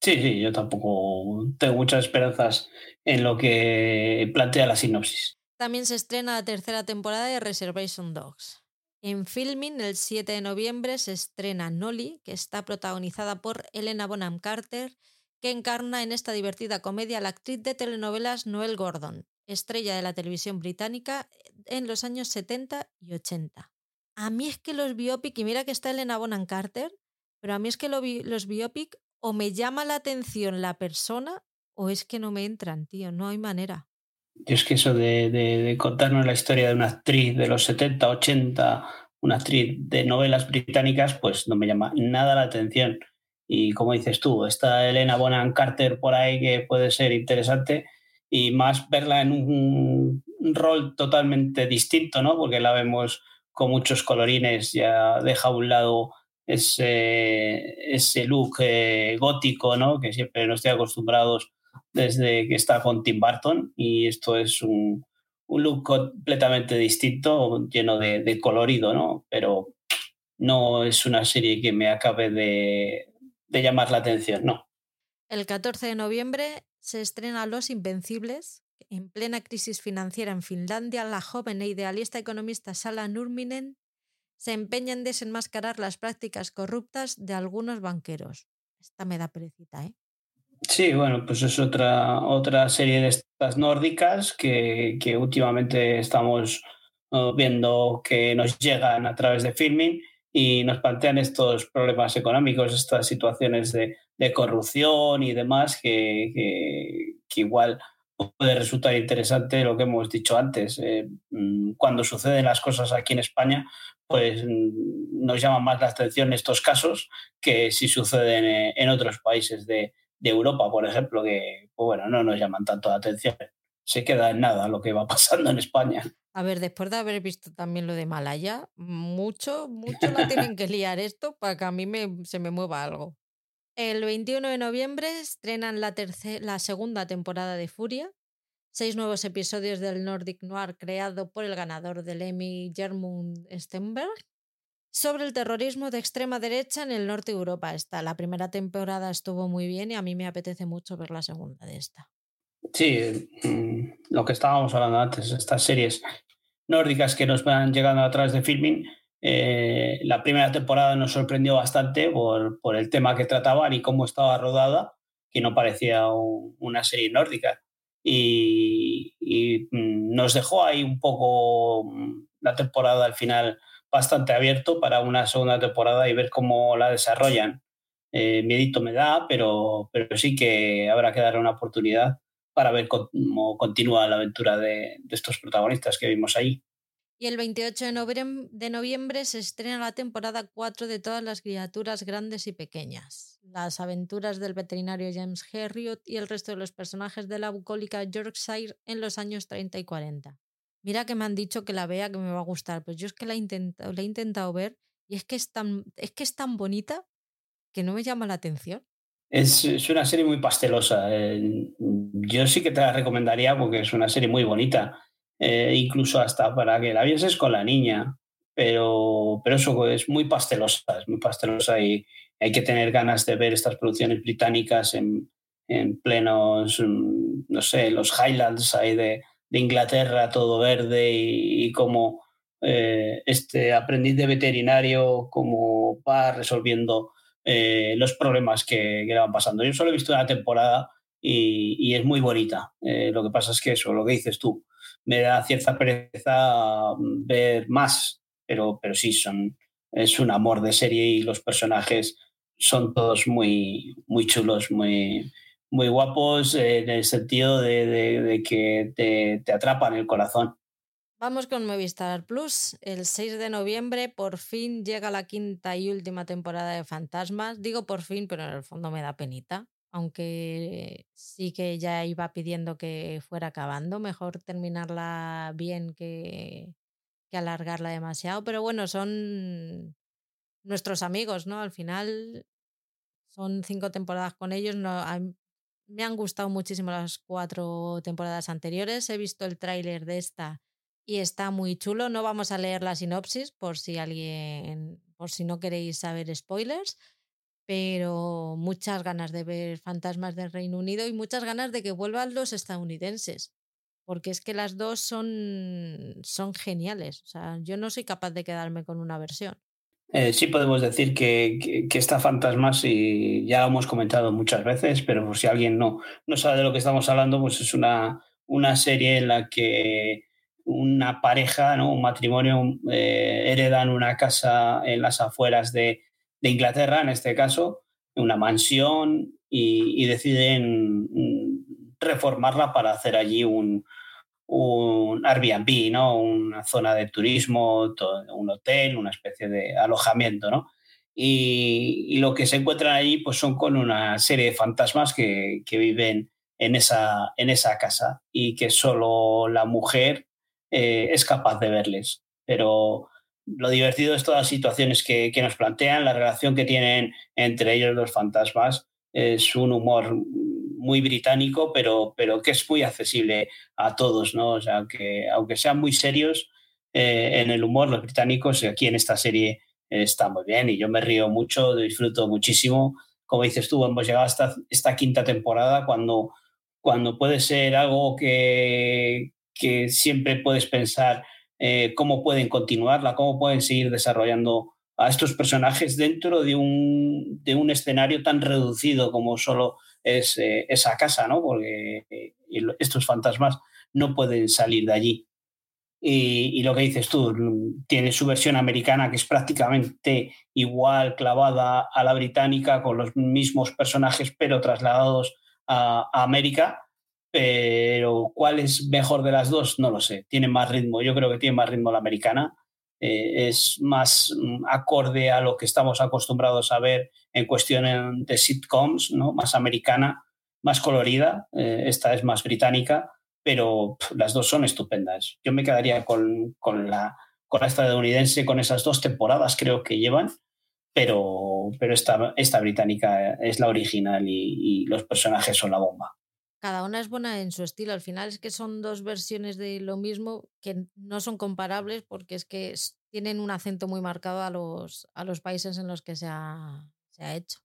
Sí, sí, yo tampoco tengo muchas esperanzas en lo que plantea la sinopsis. También se estrena la tercera temporada de Reservation Dogs. En filming, el 7 de noviembre, se estrena Nolly, que está protagonizada por Elena Bonham Carter, que encarna en esta divertida comedia a la actriz de telenovelas Noel Gordon, estrella de la televisión británica en los años 70 y 80. A mí es que los biopic, y mira que está Elena Bonham Carter, pero a mí es que los biopic o me llama la atención la persona o es que no me entran, tío, no hay manera. Y es que eso de, contarnos la historia de una actriz de los 70, 80, una actriz de novelas británicas, pues no me llama nada la atención. Y como dices tú, está Elena Bonham Carter por ahí que puede ser interesante y más verla en un, un rol totalmente distinto, ¿no? Porque la vemos con muchos colorines, ya deja a un lado ese, ese look eh, gótico, ¿no? Que siempre nos estoy acostumbrados desde que está con Tim Burton y esto es un, un look completamente distinto, lleno de, de, colorido, ¿no? Pero no es una serie que me acabe de, de llamar la atención, no. El 14 de noviembre se estrena Los Invencibles. En plena crisis financiera en Finlandia, la joven e idealista economista Sala Nurminen se empeña en desenmascarar las prácticas corruptas de algunos banqueros. Esta me da perecita, ¿eh? Sí, bueno, pues es otra, otra serie de estas nórdicas que, que últimamente estamos viendo que nos llegan a través de filming y nos plantean estos problemas económicos, estas situaciones de, de corrupción y demás que, que, igual puede resultar interesante lo que hemos dicho antes. Eh, mm, cuando suceden las cosas aquí en España, pues mm, nos llama más la atención estos casos que si suceden eh, en otros países de, de Europa, por ejemplo, que pues bueno, no nos llaman tanto la atención. Se queda en nada lo que va pasando en España. A ver, después de haber visto también lo de Malaya, mucho, mucho la tienen que liar esto para que a mí me, se me mueva algo. El 21 de noviembre estrenan la, la segunda temporada de Furia, seis nuevos episodios del Nordic Noir creado por el ganador del Emmy, Germund Stenberg, sobre el terrorismo de extrema derecha en el norte de Europa. Esta, la primera temporada estuvo muy bien y a mí me apetece mucho ver la segunda de esta. Sí, mm, lo que estábamos hablando antes, estas series nórdicas que nos van llegando a través de filming, eh, la primera temporada nos sorprendió bastante por, el tema que trataban y cómo estaba rodada, que no parecía un, una serie nórdica. Y, mm, nos dejó ahí un poco mm, la temporada al final bastante abierto para una segunda temporada y ver cómo la desarrollan. Eh, miedito me da, pero, pero sí que habrá que darle una oportunidad para ver cómo continúa la aventura de, de estos protagonistas que vimos ahí. Y el 28 de noviembre, se estrena la temporada 4 de todas las criaturas grandes y pequeñas. Las aventuras del veterinario James Herriot y el resto de los personajes de la bucólica Yorkshire en los años 30 y 40. Mira que me han dicho que la vea, que me va a gustar, pero yo es que la he intentado, la he intentado ver y es que, es tan, es que es tan bonita que no me llama la atención. Es, es, una serie muy pastelosa. Eh, yo sí que te la recomendaría porque es una serie muy bonita. Eh, incluso hasta para que la vieses con la niña. Pero, pero eso es muy pastelosa, es muy pastelosa y hay que tener ganas de ver estas producciones británicas en, en plenos, mm, no sé, los Highlands ahí de, Inglaterra, todo verde y, como eh, este aprendiz de veterinario como va resolviendo eh, los problemas que, que, le van pasando. Yo solo he visto una temporada y, y es muy bonita. Lo que pasa es que eso, lo que dices tú, me da cierta pereza ver más, pero, pero sí, son, es un amor de serie y los personajes son todos muy, muy chulos, muy, muy guapos en el sentido de que te, te atrapan el corazón. Vamos con Movistar Plus. El 6 de noviembre por fin llega la quinta y última temporada de Fantasmas. Digo por fin, pero en el fondo me da penita. Aunque sí que ya iba pidiendo que fuera acabando. Mejor terminarla bien que, alargarla demasiado. Pero bueno, son nuestros amigos, ¿no? Al final son cinco temporadas con ellos. No, me han gustado muchísimo las cuatro temporadas anteriores. He visto el tráiler de esta y está muy chulo. No vamos a leer la sinopsis por si alguien, por si no queréis saber spoilers, pero muchas ganas de ver fantasmas del Reino Unido y muchas ganas de que vuelvan los estadounidenses, porque es que las dos son, son geniales. O sea, yo no soy capaz de quedarme con una versión. Eh, sí podemos decir que, que, esta Fantasmas, y ya lo hemos comentado muchas veces, pero por si alguien no, no sabe de lo que estamos hablando, pues es una, una serie en la que una pareja, ¿no? un matrimonio, eh, heredan una casa en las afueras de, de, Inglaterra, en este caso, una mansión, y, y, deciden reformarla para hacer allí un, un Airbnb, ¿no? una zona de turismo, todo, un hotel, una especie de alojamiento. ¿no? Y, y, lo que se encuentran allí pues son con una serie de fantasmas que, que viven en esa, en esa casa y que solo la mujer eh, es capaz de verles. Pero lo divertido es todas las situaciones que, que, nos plantean, la relación que tienen entre ellos los fantasmas, es un humor muy británico, pero, pero que es muy accesible a todos, ¿no? O sea, aunque, aunque sean muy serios eh, en el humor, los británicos aquí en esta serie eh, están muy bien y yo me río mucho, disfruto muchísimo. Como dices tú, hemos llegado hasta esta quinta temporada cuando, cuando puede ser algo que, que siempre puedes pensar eh, cómo pueden continuarla, cómo pueden seguir desarrollando a estos personajes dentro de un, de un escenario tan reducido como solo es eh, esa casa, ¿no? Porque eh, estos fantasmas no pueden salir de allí. Y, lo que dices tú, tiene su versión americana que es prácticamente igual, clavada a la británica, con los mismos personajes, pero trasladados a América pero cuál es mejor de las dos, no lo sé. Tiene más ritmo, yo creo que tiene más ritmo la americana. Eh, es más mm, acorde a lo que estamos acostumbrados a ver en cuestión de sitcoms, ¿no? más americana, más colorida. Eh, esta es más británica, pero pff, las dos son estupendas. Yo me quedaría con, con, la, con la estadounidense, con esas dos temporadas creo que llevan, pero, pero esta, esta británica es la original y, y los personajes son la bomba cada una es buena en su estilo. Al final es que son dos versiones de lo mismo que no son comparables porque es que tienen un acento muy marcado a los, a los países en los que se ha, se ha hecho.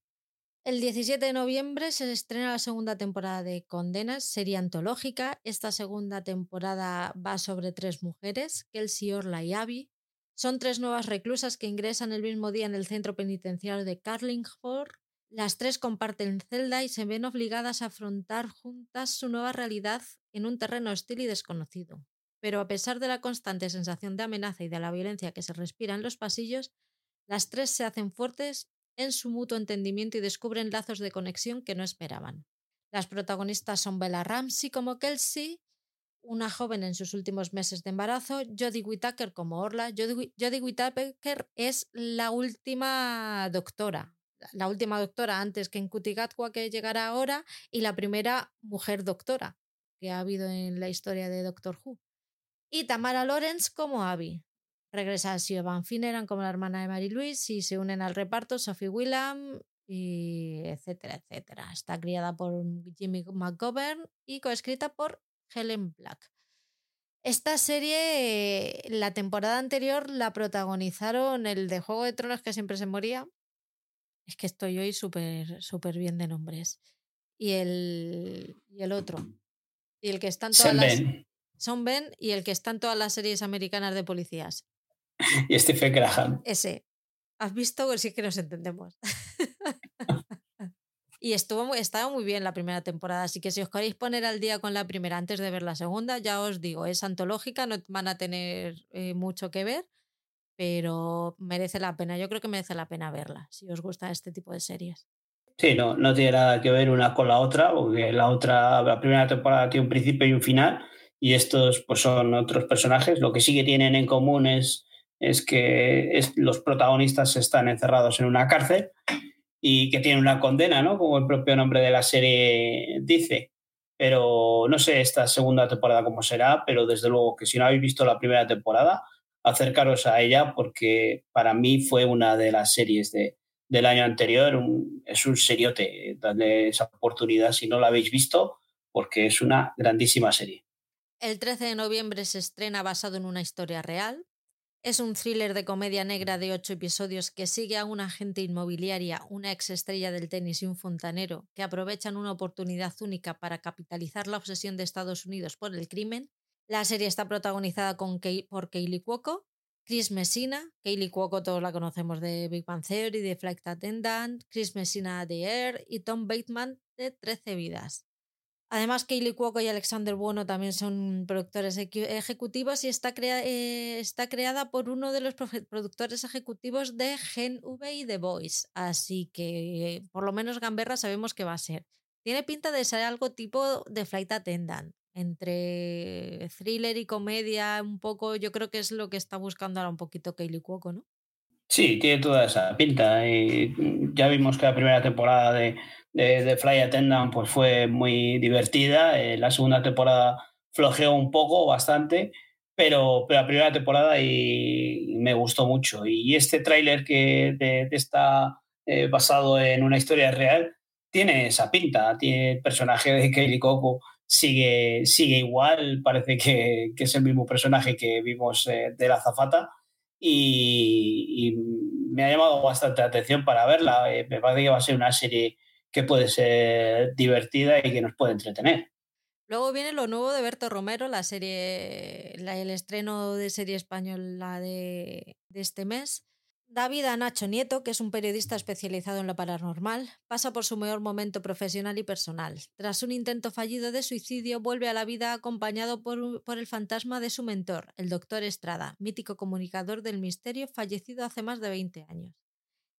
El 17 de noviembre se estrena la segunda temporada de Condenas, serie antológica. Esta segunda temporada va sobre tres mujeres, Kelsey, Orla y Abby. Son tres nuevas reclusas que ingresan el mismo día en el centro penitenciario de Carlingford las tres comparten celda y se ven obligadas a afrontar juntas su nueva realidad en un terreno hostil y desconocido. Pero a pesar de la constante sensación de amenaza y de la violencia que se respira en los pasillos, las tres se hacen fuertes en su mutuo entendimiento y descubren lazos de conexión que no esperaban. Las protagonistas son Bella Ramsey como Kelsey, una joven en sus últimos meses de embarazo, Jodie Whittaker como Orla. Jodie Whittaker es la última doctora, la última doctora antes que en Cutigatwa que llegará ahora y la primera mujer doctora que ha habido en la historia de Doctor Who. Y Tamara Lawrence como Abby. Regresa a Siobhan Finneran como la hermana de Mary Louise y se unen al reparto Sophie Willam, y etcétera, etcétera. Está criada por Jimmy McGovern y coescrita por Helen Black. Esta serie, la temporada anterior la protagonizaron el de Juego de Tronos que siempre se moría. Es que estoy hoy súper súper bien de nombres. Y el, y el otro. Y el que está en todas las... Son Ben y el que está en todas las series americanas de policías. Y Stephen Graham. Ese. ¿Has visto? Pues sí que nos entendemos. y estuvo estaba muy bien la primera temporada, así que si os queréis poner al día con la primera antes de ver la segunda, ya os digo, es antológica, no van a tener eh, mucho que ver, pero merece la pena. Yo creo que merece la pena verla, si os gusta este tipo de series. Sí, no, no tiene nada que ver una con la otra, porque la otra, la primera temporada tiene un principio y un final, y estos pues son otros personajes. Lo que sí que tienen en común es es que los protagonistas están encerrados en una cárcel y que tienen una condena, ¿no? Como el propio nombre de la serie dice. Pero no sé esta segunda temporada cómo será, pero desde luego que si no habéis visto la primera temporada, acercaros a ella porque para mí fue una de las series de, del año anterior. es un seriote, darle esa oportunidad si no la habéis visto, porque es una grandísima serie. El 13 de noviembre se estrena basado en una historia real, es un thriller de comedia negra de ocho episodios que sigue a una agente inmobiliaria, una ex estrella del tenis y un fontanero que aprovechan una oportunidad única para capitalizar la obsesión de Estados Unidos por el crimen. La serie está protagonizada por Kaylee Cuoco, Chris Messina, Kaylee Cuoco todos la conocemos de Big Bang Theory, de Flight Attendant, Chris Messina de Air y Tom Bateman de Trece Vidas. Además, Kaylee Cuoco y Alexander Bueno también son productores ejecutivos y está, eh, está creada por uno de los productores ejecutivos de Gen V y The Voice. Así que por lo menos Gamberra sabemos que va a ser. Tiene pinta de ser algo tipo de Flight Attendant, entre thriller y comedia, un poco, yo creo que es lo que está buscando ahora un poquito Kaylee Cuoco, ¿no? Sí, tiene toda esa pinta. Y ya vimos que la primera temporada de, de, Fly Attendant pues fue muy divertida. Eh, la segunda temporada flojeó un poco, bastante, pero, pero la primera temporada y, me gustó mucho. Y este tráiler que está eh, basado en una historia real tiene esa pinta. Tiene el personaje de Kaylee Coco sigue, sigue igual, parece que, que es el mismo personaje que vimos eh, de la zafata. Y, me ha llamado bastante la atención para verla. me parece que va a ser una serie que puede ser divertida y que nos puede entretener. Luego viene lo nuevo de Berto Romero, la serie, el estreno de serie española de, de este mes. David a Nacho Nieto, que es un periodista especializado en lo paranormal, pasa por su mejor momento profesional y personal. Tras un intento fallido de suicidio, vuelve a la vida acompañado por, el fantasma de su mentor, el doctor Estrada, mítico comunicador del misterio fallecido hace más de 20 años.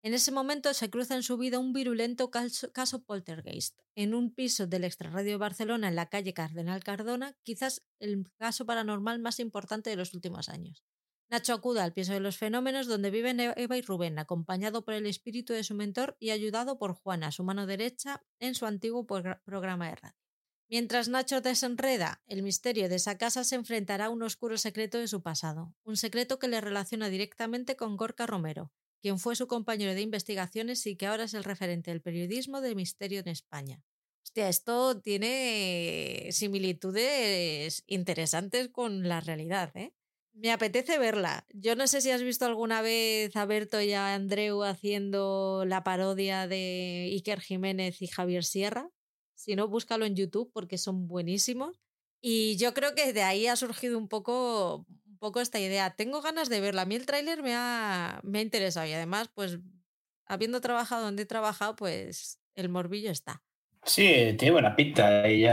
En ese momento se cruza en su vida un virulento caso poltergeist. En un piso del Extrarradio de Barcelona, en la calle Cardenal Cardona, quizás el caso paranormal más importante de los últimos años. Nacho acude al piso de los fenómenos donde viven Eva y Rubén, acompañado por el espíritu de su mentor y ayudado por Juana, su mano derecha, en su antiguo programa de radio. Mientras Nacho desenreda el misterio de esa casa, se enfrentará a un oscuro secreto de su pasado, un secreto que le relaciona directamente con Gorka Romero, quien fue su compañero de investigaciones y que ahora es el referente del periodismo de misterio en España. Hostia, esto tiene similitudes interesantes con la realidad, ¿eh? Me apetece verla. Yo no sé si has visto alguna vez a Berto y a Andreu haciendo la parodia de Iker Jiménez y Javier Sierra. Si no, búscalo en YouTube porque son buenísimos. Y yo creo que de ahí ha surgido un poco poco esta idea. Tengo ganas de verla. A mí el tráiler me ha, me ha interesado y además, pues, habiendo trabajado donde he trabajado, pues el morbillo está. Sí, tiene buena pinta. Y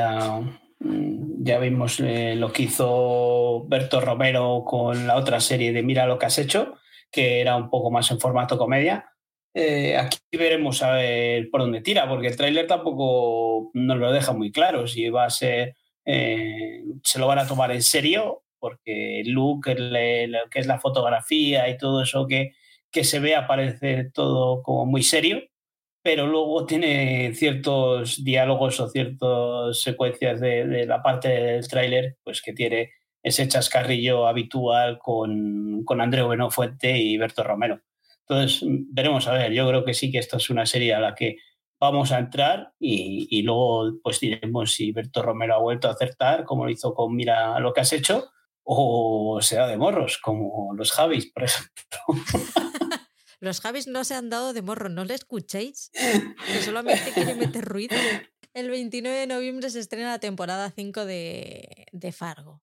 ya, mm, ya vimos eh, lo que hizo Berto Romero con la otra serie de Mira lo que has hecho, que era un poco más en formato comedia. Eh, aquí veremos a ver por dónde tira, porque el tráiler tampoco nos lo deja muy claro si va a ser, eh, se lo van a tomar en serio porque look, lo que es la fotografía y todo eso que, que se ve aparece todo como muy serio, pero luego tiene ciertos diálogos o ciertas secuencias de, la parte del tráiler, pues que tiene ese chascarrillo habitual con, con Andreu Benofuente y Berto Romero. Entonces, veremos a ver. Yo creo que sí que esto es una serie a la que vamos a entrar y, luego pues diremos si Berto Romero ha vuelto a acertar, como lo hizo con Mira lo que has hecho, o sea de morros, como los Javis, por ejemplo. los Javis no se han dado de morro, no le escuchéis, que solamente quiere meter ruido. El 29 de noviembre se estrena la temporada 5 de, de Fargo.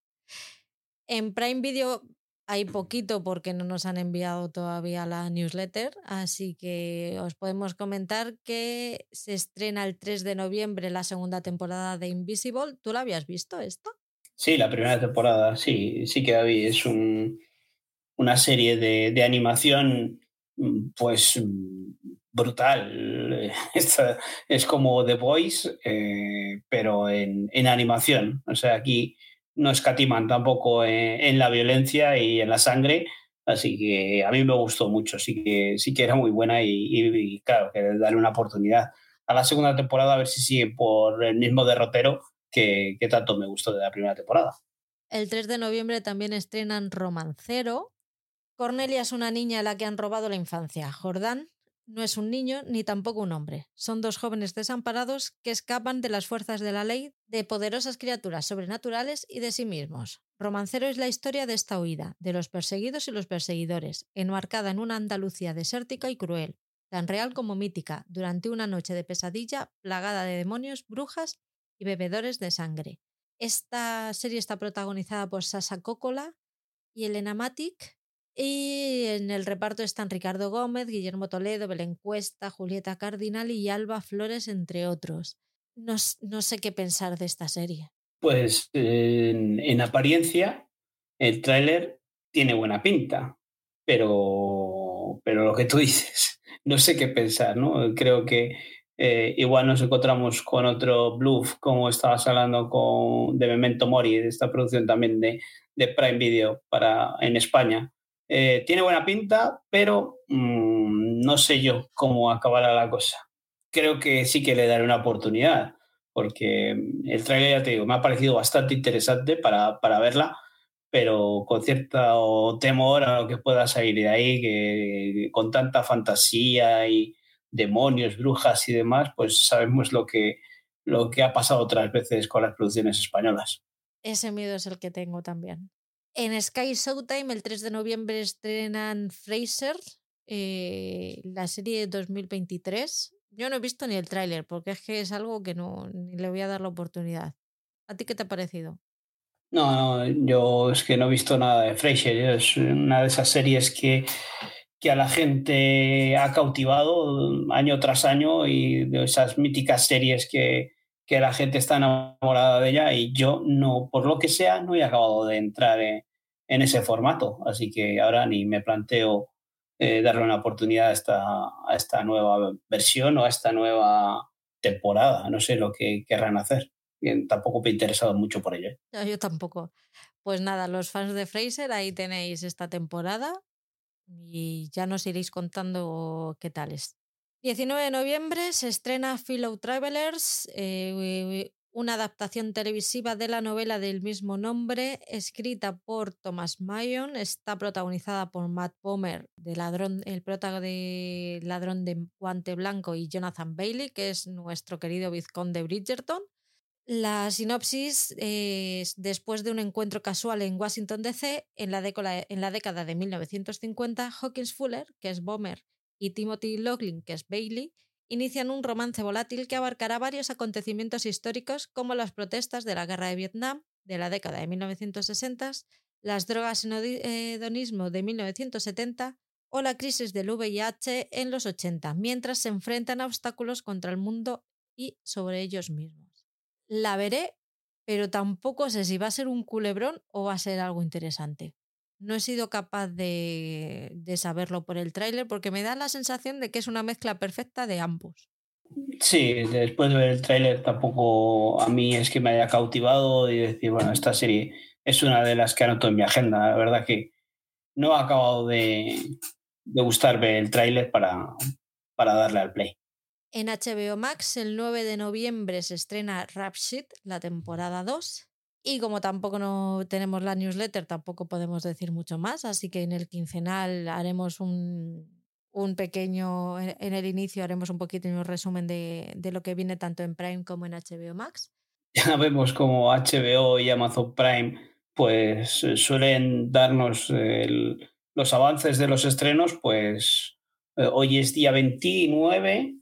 En Prime Video hay poquito porque no nos han enviado todavía la newsletter, así que os podemos comentar que se estrena el 3 de noviembre la segunda temporada de Invisible. ¿Tú la habías visto esto? Sí, la primera temporada, sí, sí que había. Es un, una serie de, animación, mm, pues mm, brutal. es como The Voice, eh, pero en, en animación. O sea, aquí no escatiman tampoco en, la violencia y en la sangre. Así que a mí me gustó mucho, sí que, sí que era muy buena y, claro, que darle una oportunidad a la segunda temporada a ver si sigue por el mismo derrotero que, que tanto me gustó de la primera temporada. El 3 de noviembre también estrenan Romancero. Cornelia es una niña a la que han robado la infancia. Jordán no es un niño ni tampoco un hombre. Son dos jóvenes desamparados que escapan de las fuerzas de la ley, de poderosas criaturas sobrenaturales y de sí mismos. Romancero es la historia de esta huida, de los perseguidos y los perseguidores, enmarcada en una Andalucía desértica y cruel, tan real como mítica, durante una noche de pesadilla plagada de demonios, brujas y bebedores de sangre. Esta serie está protagonizada por Sasa Coppola y Elena Matic, y en el reparto están Ricardo Gómez, Guillermo Toledo, Belén Cuesta, Julieta Cardinal y Alba Flores, entre otros. No, sé qué pensar de esta serie. Pues en, apariencia, el tráiler tiene buena pinta, pero, pero lo que tú dices, no sé qué pensar, ¿no? Creo que eh, igual nos encontramos con otro bluff, como estabas hablando con, de Memento Mori, de esta producción también de, de Prime Video para, en España, eh, tiene buena pinta, pero mm, no sé yo cómo acabará la cosa. Creo que sí que le daré una oportunidad, porque el trailer, ya te digo, me ha parecido bastante interesante para, para verla, pero con cierto temor a lo que pueda salir de ahí, que con tanta fantasía y demonios, brujas y demás, pues sabemos lo que, lo que ha pasado otras veces con las producciones españolas. Ese miedo es el que tengo también. En Sky Showtime, el 3 de noviembre, estrenan Fraser, eh, la serie de 2023. Yo no he visto ni el tráiler, porque es que es algo que no ni le voy a dar la oportunidad. ¿A ti qué te ha parecido? No, no, yo es que no he visto nada de Fraser. Es una de esas series que, que a la gente ha cautivado año tras año y de esas míticas series que, que la gente está enamorada de ella y yo no, por lo que sea, no he acabado de entrar en, ese formato. Así que ahora ni me planteo eh, darle una oportunidad a esta, a esta nueva versión o a esta nueva temporada. No sé lo que querrán hacer. tampoco me he interesado mucho por ello. yo tampoco. Pues nada, los fans de Fraser, ahí tenéis esta temporada y ya nos iréis contando qué tal es. 19 de noviembre se estrena Fellow Travelers, eh, una adaptación televisiva de la novela del mismo nombre, escrita por Thomas Mayon. Está protagonizada por Matt Bomer, de ladrón, el protagonista de Ladrón de Guante Blanco, y Jonathan Bailey, que es nuestro querido vizconde Bridgerton. La sinopsis es después de un encuentro casual en Washington DC en la, en la década de 1950, Hawkins Fuller, que es Bomer, y Timothy Loughlin, que es Bailey, inician un romance volátil que abarcará varios acontecimientos históricos como las protestas de la Guerra de Vietnam de la década de 1960, las drogas en hedonismo de 1970 o la crisis del VIH en los 80, mientras se enfrentan a obstáculos contra el mundo y sobre ellos mismos. La veré, pero tampoco sé si va a ser un culebrón o va a ser algo interesante no he sido capaz de, saberlo por el tráiler porque me da la sensación de que es una mezcla perfecta de ambos. Sí, después de ver el tráiler tampoco a mí es que me haya cautivado y decir, bueno, esta serie es una de las que anoto en mi agenda. La verdad que no ha acabado de, de gustarme el tráiler para, para darle al play. En HBO Max, el 9 de noviembre se estrena Rap la temporada 2. Y como tampoco no tenemos la newsletter, tampoco podemos decir mucho más, así que en el quincenal haremos un, un pequeño, en el inicio haremos un poquito un resumen de, de lo que viene tanto en Prime como en HBO Max. Ya vemos como HBO y Amazon Prime pues eh, suelen darnos el, los avances de los estrenos, pues eh, hoy es día 29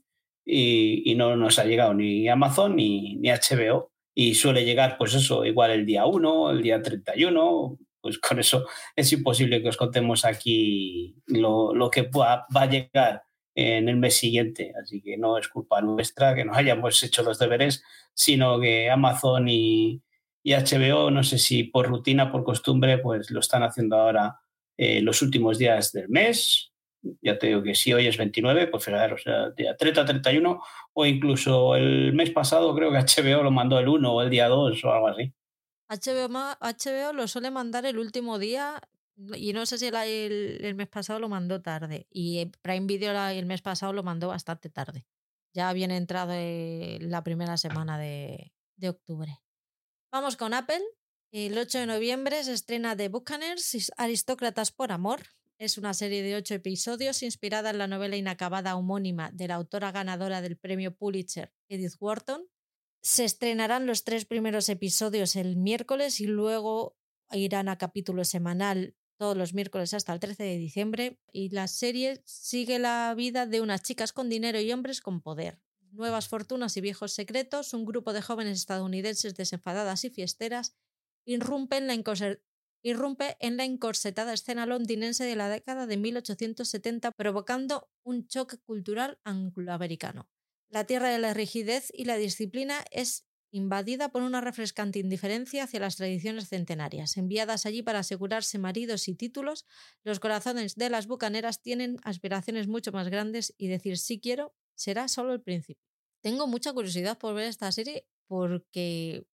y, y, no nos ha llegado ni Amazon ni, ni HBO. Y suele llegar, pues eso, igual el día 1, el día 31, pues con eso es imposible que os contemos aquí lo, lo que va, va, a llegar en el mes siguiente. Así que no es culpa nuestra que no hayamos hecho los deberes, sino que Amazon y, y HBO, no sé si por rutina, por costumbre, pues lo están haciendo ahora eh, los últimos días del mes. Ya te digo que si hoy es 29, pues fijaros, o sea, día 30, 31, o incluso el mes pasado creo que HBO lo mandó el 1 o el día 2 o algo así. HBO, HBO lo suele mandar el último día y no sé si el, el, el mes pasado lo mandó tarde y Prime Video el mes pasado lo mandó bastante tarde. Ya viene entrado la primera semana de, de octubre. Vamos con Apple. El 8 de noviembre se estrena The Buccaneers, Aristócratas por Amor. Es una serie de ocho episodios inspirada en la novela inacabada homónima de la autora ganadora del premio Pulitzer, Edith Wharton. Se estrenarán los tres primeros episodios el miércoles y luego irán a capítulo semanal todos los miércoles hasta el 13 de diciembre. Y la serie sigue la vida de unas chicas con dinero y hombres con poder. Nuevas fortunas y viejos secretos, un grupo de jóvenes estadounidenses desenfadadas y fiesteras irrumpe en la, irrumpe en la encorsetada escena londinense de la década de 1870, provocando un choque cultural angloamericano. La tierra de la rigidez y la disciplina es invadida por una refrescante indiferencia hacia las tradiciones centenarias. Enviadas allí para asegurarse maridos y títulos, los corazones de las bucaneras tienen aspiraciones mucho más grandes y decir sí quiero será solo el principio. Tengo mucha curiosidad por ver esta serie porque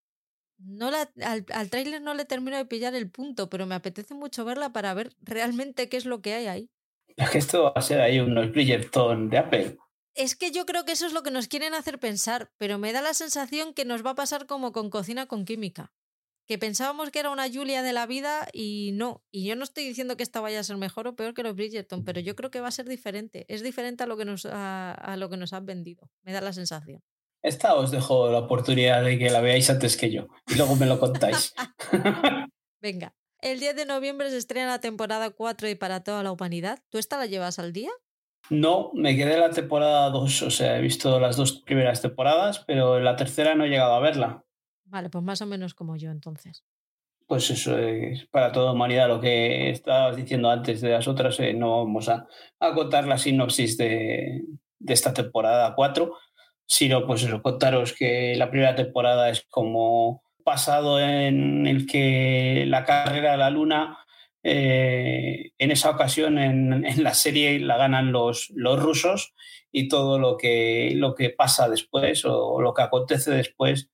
no la, al, al tráiler no le termino de pillar el punto, pero me apetece mucho verla para ver realmente qué es lo que hay ahí. Es que esto va a ser ahí unos Bridgerton de Apple. Es que yo creo que eso es lo que nos quieren hacer pensar, pero me da la sensación que nos va a pasar como con Cocina con Química. Que pensábamos que era una Julia de la vida y no. Y yo no estoy diciendo que esta vaya a ser mejor o peor que los Bridgerton, pero yo creo que va a ser diferente. Es diferente a lo que nos, a, a lo que nos han vendido. Me da la sensación. Esta os dejo la oportunidad de que la veáis antes que yo y luego me lo contáis. Venga, el 10 de noviembre se estrena la temporada 4 y para toda la humanidad. ¿Tú esta la llevas al día? No, me quedé en la temporada 2, o sea, he visto las dos primeras temporadas, pero en la tercera no he llegado a verla. Vale, pues más o menos como yo entonces. Pues eso es para toda humanidad lo que estabas diciendo antes de las otras. Eh, no vamos a, a, contar la sinopsis de, de esta temporada 4, sino pues eso, contaros que la primera temporada es como pasado en el que la carrera a la luna, eh, en esa ocasión en, la serie la ganan los, los rusos y todo lo que, lo que pasa después o, o lo que acontece después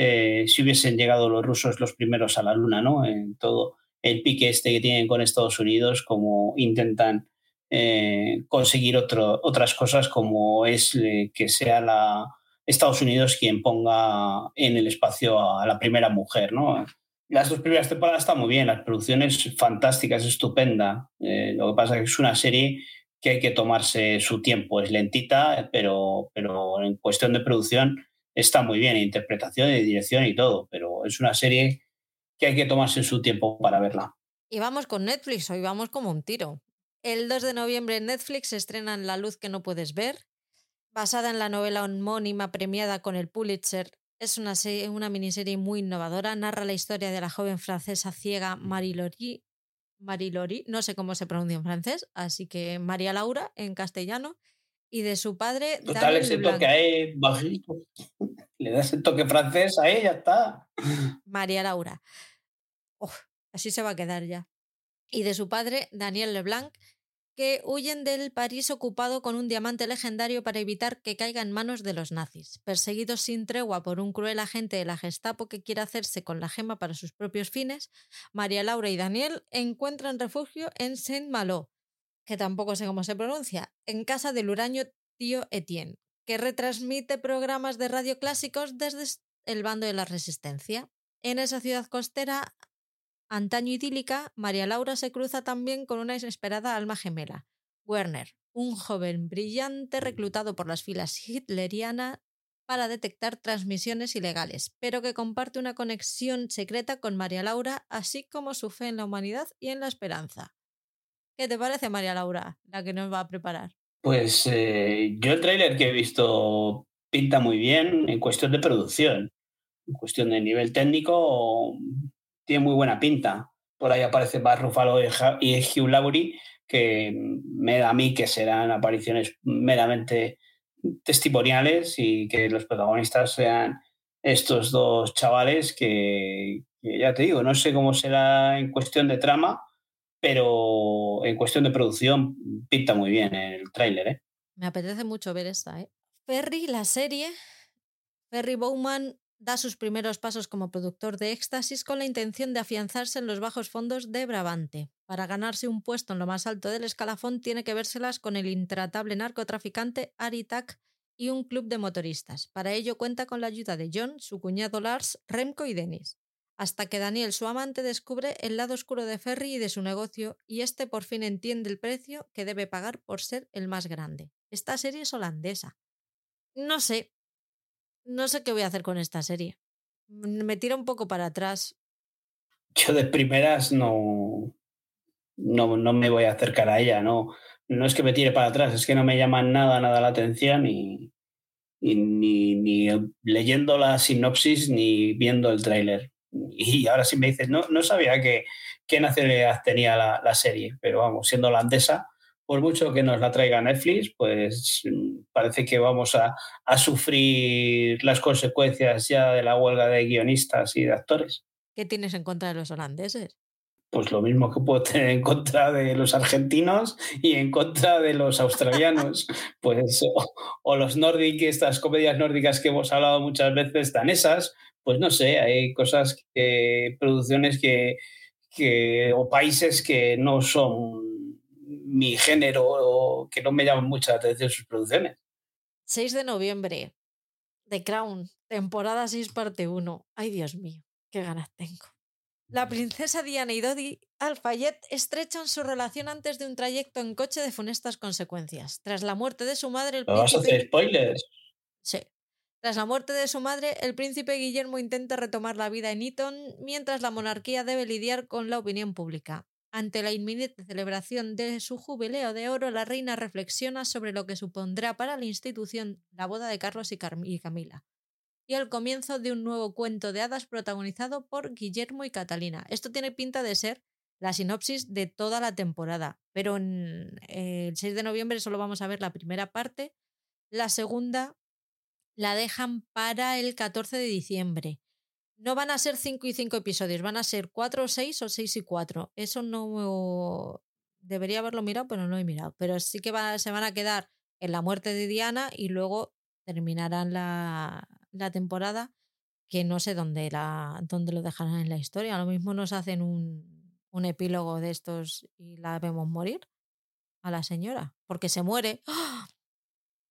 eh, si hubiesen llegado los rusos los primeros a la Luna, ¿no? En todo el pique este que tienen con Estados Unidos, como intentan eh, conseguir otras cosas, como es eh, que sea la, Estados Unidos quien ponga en el espacio a, la primera mujer, ¿no? Las dos primeras temporadas están muy bien, la producción es fantástica, es estupenda. Eh, lo que pasa es que es una serie que hay que tomarse su tiempo, es lentita, pero, pero en cuestión de producción está muy bien, interpretación y dirección y todo, pero es una serie que hay que tomarse su tiempo para verla. Y vamos con Netflix, hoy vamos como un tiro. El 2 de noviembre en Netflix se estrena La luz que no puedes ver, basada en la novela homónima premiada con el Pulitzer. Es una, serie, una miniserie muy innovadora, narra la historia de la joven francesa ciega Marie Laurie, Marie Laurie, no sé cómo se pronuncia en francés, así que María Laura en castellano, y de su padre. Total, Daniel ese toque ahí bajito. Le das el toque francés ahí, ya está. María Laura. Oh, así se va a quedar ya. Y de su padre, Daniel Leblanc, que huyen del París ocupado con un diamante legendario para evitar que caiga en manos de los nazis. Perseguidos sin tregua por un cruel agente de la Gestapo que quiere hacerse con la gema para sus propios fines, María Laura y Daniel encuentran refugio en Saint-Malo, que tampoco sé cómo se pronuncia, en casa del huraño tío Etienne, que retransmite programas de radio clásicos desde el bando de la resistencia. En esa ciudad costera, antaño idílica, María Laura se cruza también con una inesperada alma gemela, Werner, un joven brillante reclutado por las filas hitlerianas para detectar transmisiones ilegales, pero que comparte una conexión secreta con María Laura, así como su fe en la humanidad y en la esperanza. ¿Qué te parece, María Laura, la que nos va a preparar? Pues eh, yo el tráiler que he visto pinta muy bien en cuestión de producción. En cuestión de nivel técnico, tiene muy buena pinta. Por ahí aparece Bar Ruffalo y Hugh Laurie, que me da a mí que serán apariciones meramente testimoniales y que los protagonistas sean estos dos chavales que, que, ya te digo, no sé cómo será en cuestión de trama, pero en cuestión de producción pinta muy bien el tráiler. ¿eh? Me apetece mucho ver esta. ¿eh? Ferry, la serie, Ferry Bowman da sus primeros pasos como productor de éxtasis con la intención de afianzarse en los bajos fondos de Brabante. Para ganarse un puesto en lo más alto del escalafón tiene que vérselas con el intratable narcotraficante Aritak y un club de motoristas. Para ello cuenta con la ayuda de John, su cuñado Lars, Remco y Dennis hasta que Daniel, su amante, descubre el lado oscuro de Ferry y de su negocio, y este por fin entiende el precio que debe pagar por ser el más grande. Esta serie es holandesa. No sé. No sé qué voy a hacer con esta serie. Me tira un poco para atrás. Yo de primeras no, no, no me voy a acercar a ella, no. No es que me tire para atrás, es que no me llama nada, nada la atención y, ni, ni leyendo la sinopsis ni viendo el tráiler y ahora sí me dices, no, no sabía que, qué nacionalidad tenía la, la, serie, pero vamos, siendo holandesa, por mucho que nos la traiga Netflix, pues mm, parece que vamos a, a sufrir las consecuencias ya de la huelga de guionistas y de actores. ¿Qué tienes en contra de los holandeses? Pues lo mismo que puedo tener en contra de los argentinos y en contra de los australianos. pues, o, o los nórdicos, estas comedias nórdicas que hemos hablado muchas veces, danesas, pues no sé, hay cosas que, producciones que, que, o países que no son mi género o que no me llaman mucha atención sus producciones. 6 de noviembre, The Crown, temporada 6, parte 1. Ay, Dios mío, qué ganas tengo. La princesa Diana y Dodi Alfayet estrechan su relación antes de un trayecto en coche de funestas consecuencias. Tras la muerte de su madre, el príncipe... ¿Vas a hacer spoilers? Sí. Tras la muerte de su madre, el príncipe Guillermo intenta retomar la vida en Eton mientras la monarquía debe lidiar con la opinión pública. Ante la inminente celebración de su jubileo de oro, la reina reflexiona sobre lo que supondrá para la institución la boda de Carlos y, Camila y el comienzo de un nuevo cuento de hadas protagonizado por Guillermo y Catalina. Esto tiene pinta de ser la sinopsis de toda la temporada, pero el 6 de noviembre solo vamos a ver la primera parte, la segunda la dejan para el 14 de diciembre. No van a ser 5 y 5 episodios, van a ser 4 o 6 o 6 y 4. Eso no debería haberlo mirado, pero no lo he mirado. Pero sí que se van a quedar en la muerte de Diana y luego terminarán la, la temporada que no sé dónde, la, dónde lo dejarán en la historia. A lo mismo nos hacen un, un epílogo de estos y la vemos morir a la señora, porque se muere. ¡Ah!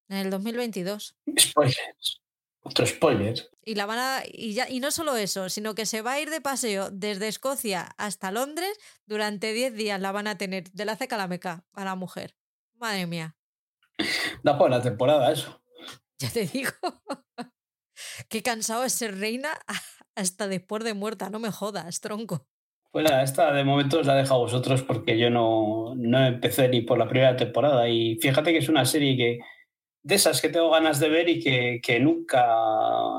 En el 2022. Spoilers. Otro spoiler. Y la van a. Y, ya, y no solo eso, sino que se va a ir de paseo desde Escocia hasta Londres. Durante 10 días la van a tener de la ceca a la meca a la mujer. Madre mía. Da por la temporada eso. Ya te digo. Qué cansado es ser reina hasta después de muerta. No me jodas, tronco. Pues nada, esta de momento os la dejo a vosotros porque yo no, no empecé ni por la primera temporada. Y fíjate que es una serie que de esas que tengo ganas de ver y que, nunca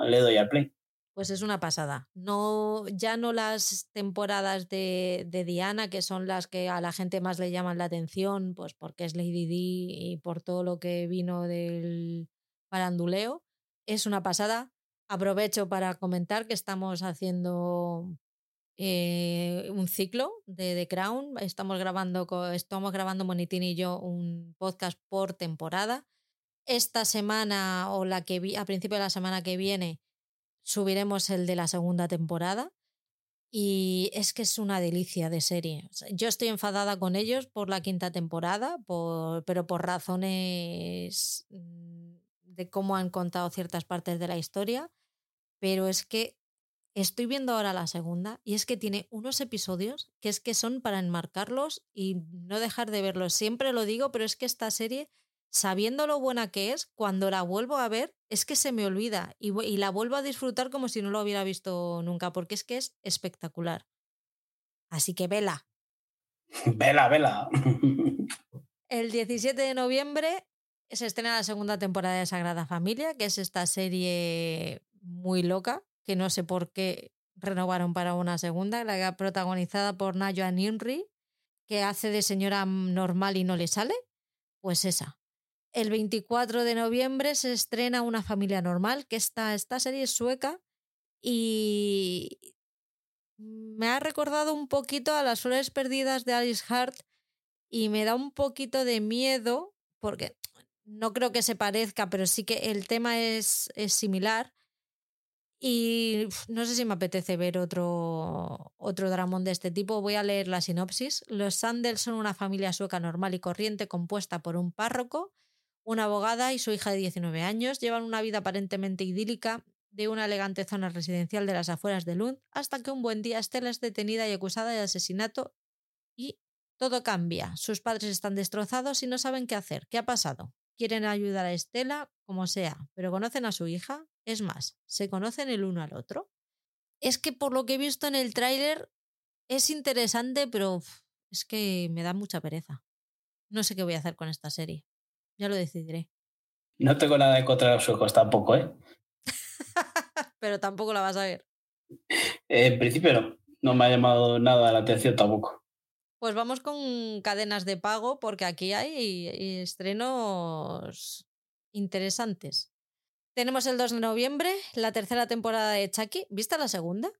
le doy al play. Pues es una pasada. No, ya no las temporadas de, Diana, que son las que a la gente más le llaman la atención, pues porque es Lady Di y por todo lo que vino del paranduleo. Es una pasada. Aprovecho para comentar que estamos haciendo eh, un ciclo de The Crown. Estamos grabando, estamos grabando Monitín y yo un podcast por temporada esta semana o la que vi, a principio de la semana que viene subiremos el de la segunda temporada y es que es una delicia de serie. Yo estoy enfadada con ellos por la quinta temporada, por, pero por razones mm, de cómo han contado ciertas partes de la historia, pero es que Estoy viendo ahora la segunda y es que tiene unos episodios que es que son para enmarcarlos y no dejar de verlos. Siempre lo digo, pero es que esta serie, sabiendo lo buena que es, cuando la vuelvo a ver, es que se me olvida y, y la vuelvo a disfrutar como si no lo hubiera visto nunca, porque es que es espectacular. Así que vela. Vela, vela. El 17 de noviembre se estrena la segunda temporada de Sagrada Familia, que es esta serie muy loca, que no sé por qué renovaron para una segunda, la protagonizada por Nayo Ninri, que hace de señora normal y no le sale. Pues esa. El 24 de noviembre se estrena Una familia normal, que esta, esta serie es sueca y me ha recordado un poquito a las flores perdidas de Alice Hart y me da un poquito de miedo porque no creo que se parezca, pero sí que el tema es, similar. Y no sé si me apetece ver otro, otro dramón de este tipo. Voy a leer la sinopsis. Los Sandels son una familia sueca normal y corriente compuesta por un párroco, una abogada y su hija de 19 años. Llevan una vida aparentemente idílica de una elegante zona residencial de las afueras de Lund hasta que un buen día Estela es detenida y acusada de asesinato y todo cambia. Sus padres están destrozados y no saben qué hacer. ¿Qué ha pasado? quieren ayudar a Estela como sea, pero conocen a su hija. Es más, se conocen el uno al otro. Es que por lo que he visto en el tráiler es interesante, pero es que me da mucha pereza. No sé qué voy a hacer con esta serie. Ya lo decidiré. No tengo nada en contra de los suecos tampoco, ¿eh? pero tampoco la vas a ver. en principio no. No me ha llamado nada la atención tampoco. Pues vamos con cadenas de pago porque aquí hay estrenos interesantes. Tenemos el 2 de noviembre, la tercera temporada de Chucky. ¿Viste la segunda?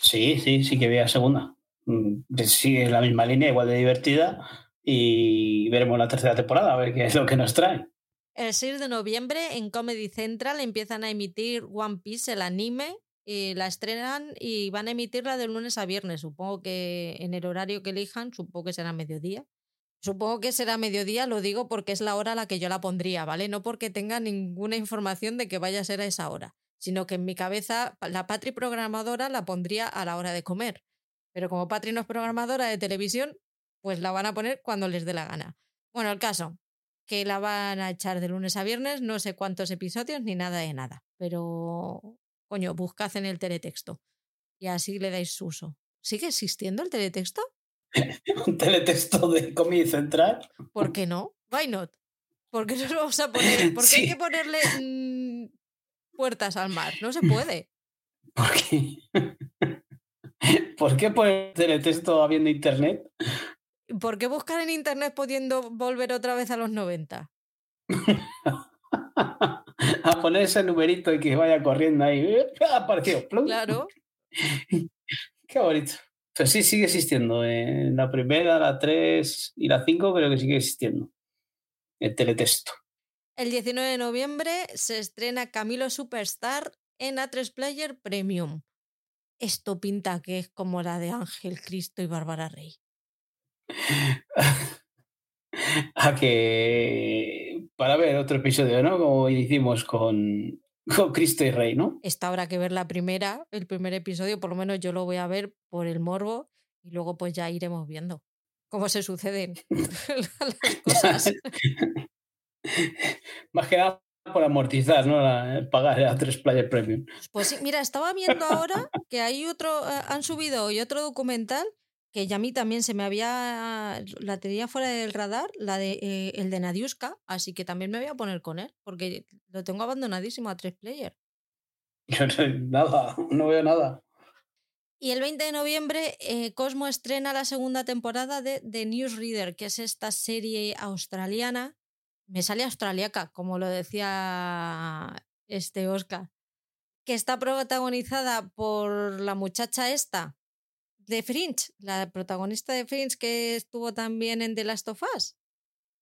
Sí, sí, sí que vi la segunda. Mm, sigue la misma línea, igual de divertida. Y veremos la tercera temporada, a ver qué es lo que nos trae. El 6 de noviembre en Comedy Central empiezan a emitir One Piece, el anime, y la estrenan y van a emitirla de lunes a viernes. Supongo que en el horario que elijan, supongo que será mediodía. Supongo que será mediodía, lo digo porque es la hora a la que yo la pondría, ¿vale? No porque tenga ninguna información de que vaya a ser a esa hora, sino que en mi cabeza la Patri programadora la pondría a la hora de comer. Pero como Patri no es programadora de televisión, pues la van a poner cuando les dé la gana. Bueno, el caso, que la van a echar de lunes a viernes, no sé cuántos episodios ni nada de nada, pero Coño, buscad en el teletexto y así le dais uso. ¿Sigue existiendo el teletexto? ¿Un teletexto de Comedy Central? ¿Por qué no? Why not? ¿Por qué no lo vamos a poner? ¿Por qué hay que ponerle mm, puertas al mar? No se puede. ¿Por qué? ¿Por qué poner teletexto habiendo internet? ¿Por qué buscar en internet pudiendo volver otra vez a los 90? a poner ese numerito y que vaya corriendo ahí. Apareció. Claro. Qué bonito. Pues sí, sigue existiendo. En la primera, la 3 y la 5 creo que sigue existiendo. El teletexto. El 19 de noviembre se estrena Camilo Superstar en A3 Player Premium. Esto pinta que es como la de Ángel Cristo y Bárbara Rey. a que para ver otro episodio, ¿no? Como hicimos con, con Cristo y Rey, ¿no? Esta habrá que ver la primera, el primer episodio, por lo menos yo lo voy a ver por el morbo y luego pues ya iremos viendo cómo se suceden las cosas. Más que nada por amortizar, ¿no? pagar a tres Player Premium. Pues sí, mira, estaba viendo ahora que hay otro, eh, han subido hoy otro documental que ya a mí también se me había, la tenía fuera del radar, la de, eh, el de Nadiuska, así que también me voy a poner con él, porque lo tengo abandonadísimo a tres player. nada, no veo nada. Y el 20 de noviembre, eh, Cosmo estrena la segunda temporada de The Newsreader, que es esta serie australiana. Me sale australiaca, como lo decía este Oscar. Que está protagonizada por la muchacha esta, de Fringe, la protagonista de Fringe que estuvo también en The Last of Us.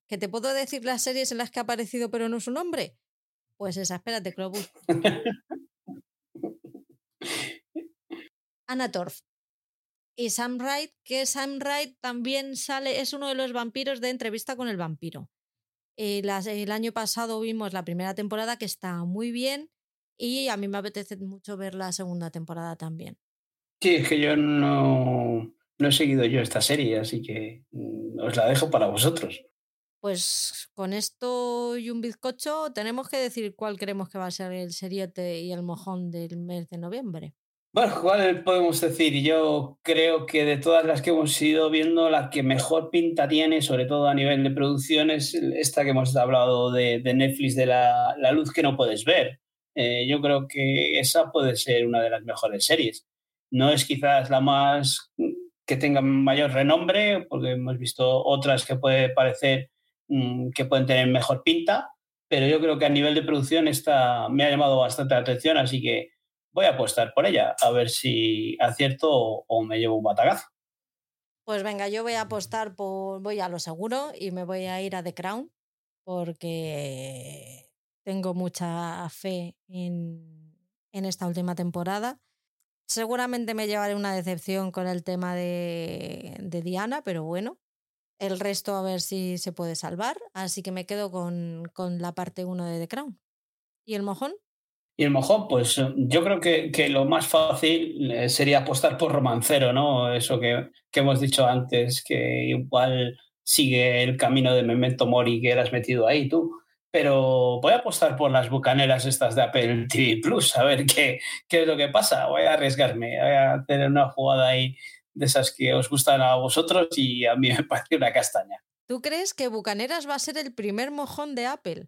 ¿Que te puedo decir las series en las que ha aparecido pero no su nombre? Pues esa, espérate. Anna Torf. Y Sam Wright, que Sam Wright también sale, es uno de los vampiros de entrevista con el vampiro. Eh, el año pasado vimos la primera temporada que está muy bien y a mí me apetece mucho ver la segunda temporada también. Sí, es que yo no, no he seguido yo esta serie, así que mm, os la dejo para vosotros. Pues con esto y un bizcocho tenemos que decir cuál creemos que va a ser el seriote y el mojón del mes de noviembre. Bueno, ¿cuál podemos decir? Yo creo que de todas las que hemos ido viendo, la que mejor pinta tiene, sobre todo a nivel de producción, es esta que hemos hablado de, Netflix, de la, luz que no puedes ver. Eh, yo creo que esa puede ser una de las mejores series. No es quizás la más que tenga mayor renombre, porque hemos visto otras que puede parecer mm, que pueden tener mejor pinta, pero yo creo que a nivel de producción esta me ha llamado bastante la atención, así que voy a apostar por ella, a ver si acierto o, me llevo un batagazo. Pues venga, yo voy a apostar por, voy a lo seguro y me voy a ir a The Crown porque tengo mucha fe en, en esta última temporada. Seguramente me llevaré una decepción con el tema de, de, Diana, pero bueno, el resto a ver si se puede salvar. Así que me quedo con, con la parte 1 de The Crown. ¿Y el mojón? Y el mojón, pues eh, yo creo que, que, lo más fácil eh, sería apostar por romancero, ¿no? Eso que, que, hemos dicho antes, que igual sigue el camino de Memento Mori que eras metido ahí tú. Pero voy a apostar por las bucaneras estas de Apple TV Plus, a ver qué, qué es lo que pasa. Voy a arriesgarme, voy a tener una jugada ahí de esas que os gustan a vosotros y a mí me parece una castaña. ¿Tú crees que Bucaneras va a ser el primer mojón de Apple?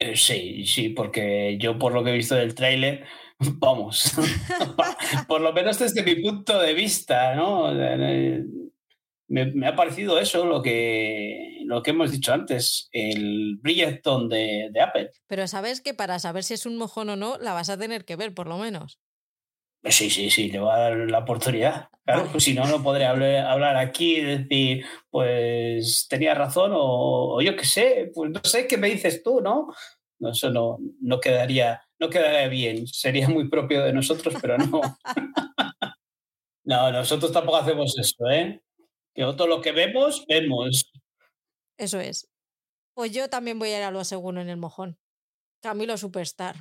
Eh, sí, sí, porque yo por lo que he visto del tráiler, vamos, por lo menos desde mi punto de vista, ¿no? Me, ha parecido eso lo que, lo que hemos dicho antes, el Bridgeton de, de Apple. Pero sabes que para saber si es un mojón o no, la vas a tener que ver, por lo menos. Sí, sí, sí, le voy a dar la oportunidad. Claro, pues si no, no podré hablar, aquí y decir, pues tenía razón o, yo qué sé, pues no sé qué me dices tú, ¿no? no eso no, no, quedaría, no quedaría bien. Sería muy propio de nosotros, pero no. no, nosotros tampoco hacemos eso, ¿eh? Que todo lo que vemos, vemos. Eso es. Pues yo también voy a ir a lo seguro en el mojón. Camilo Superstar.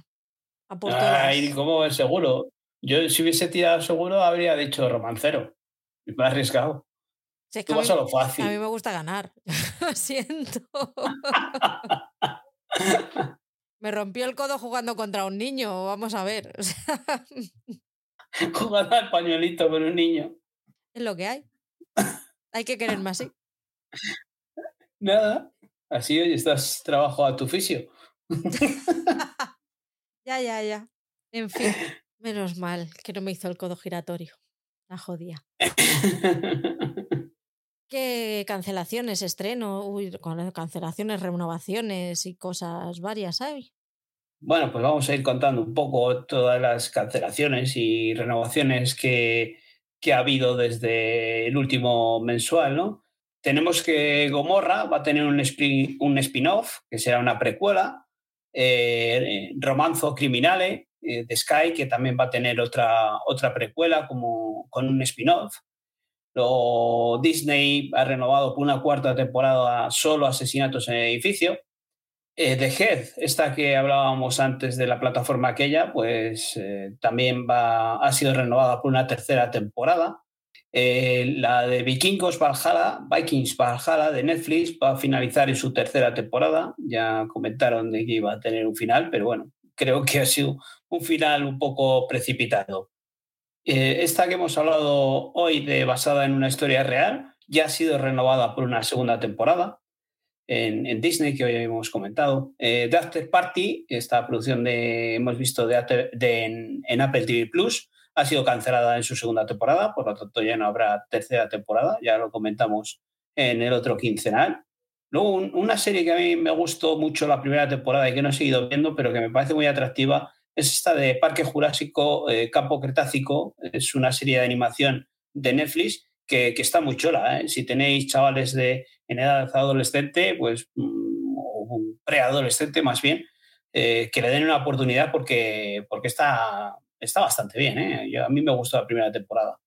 Ay, ¿cómo es seguro? Yo, si hubiese tirado seguro, habría dicho romancero. Me ha arriesgado. Tú vas a, lo fácil. A mí me gusta ganar. lo siento. me rompió el codo jugando contra un niño. Vamos a ver. Jugando al pañuelito con un niño. Es lo que hay. Hay que quererme así. Nada. Así hoy estás trabajo a tu oficio. ya, ya, ya. En fin. Menos mal que no me hizo el codo giratorio. La jodía. ¿Qué cancelaciones, estreno, uy, cancelaciones, renovaciones y cosas varias hay? Bueno, pues vamos a ir contando un poco todas las cancelaciones y renovaciones que, que ha habido desde el último mensual, ¿no? Tenemos que Gomorra va a tener un, un spin-off, que será una precuela, eh, Romanzo Criminale, eh, de Sky, que también va a tener otra, otra precuela como, con un spin-off. Disney ha renovado por una cuarta temporada solo Asesinatos en el Edificio. Eh, The Head, esta que hablábamos antes de la plataforma aquella, pues eh, también ha sido renovada por una tercera temporada. la de Vikingos Valhalla, Vikings Valhalla de Netflix va a finalizar en su tercera temporada. Ya comentaron que iba a tener un final, pero bueno, creo que ha sido un final un poco precipitado. Eh, esta que hemos hablado hoy, de, basada en una historia real, ya ha sido renovada por una segunda temporada en, Disney, que hoy hemos comentado. Eh, The After Party, esta producción de, hemos visto de, en, Apple TV Plus, ha sido cancelada en su segunda temporada, por lo tanto ya no habrá tercera temporada, ya lo comentamos en el otro quincenal. Luego, una serie que a mí me gustó mucho la primera temporada y que no he seguido viendo, pero que me parece muy atractiva, es esta de Parque Jurásico eh, Campo Cretácico. Es una serie de animación de Netflix que, está muy chola. ¿eh? Si tenéis chavales de, en edad adolescente, pues, mm, o preadolescente más bien, eh, que le den una oportunidad porque, porque está, está bastante bien. a mí me gustó la primera temporada.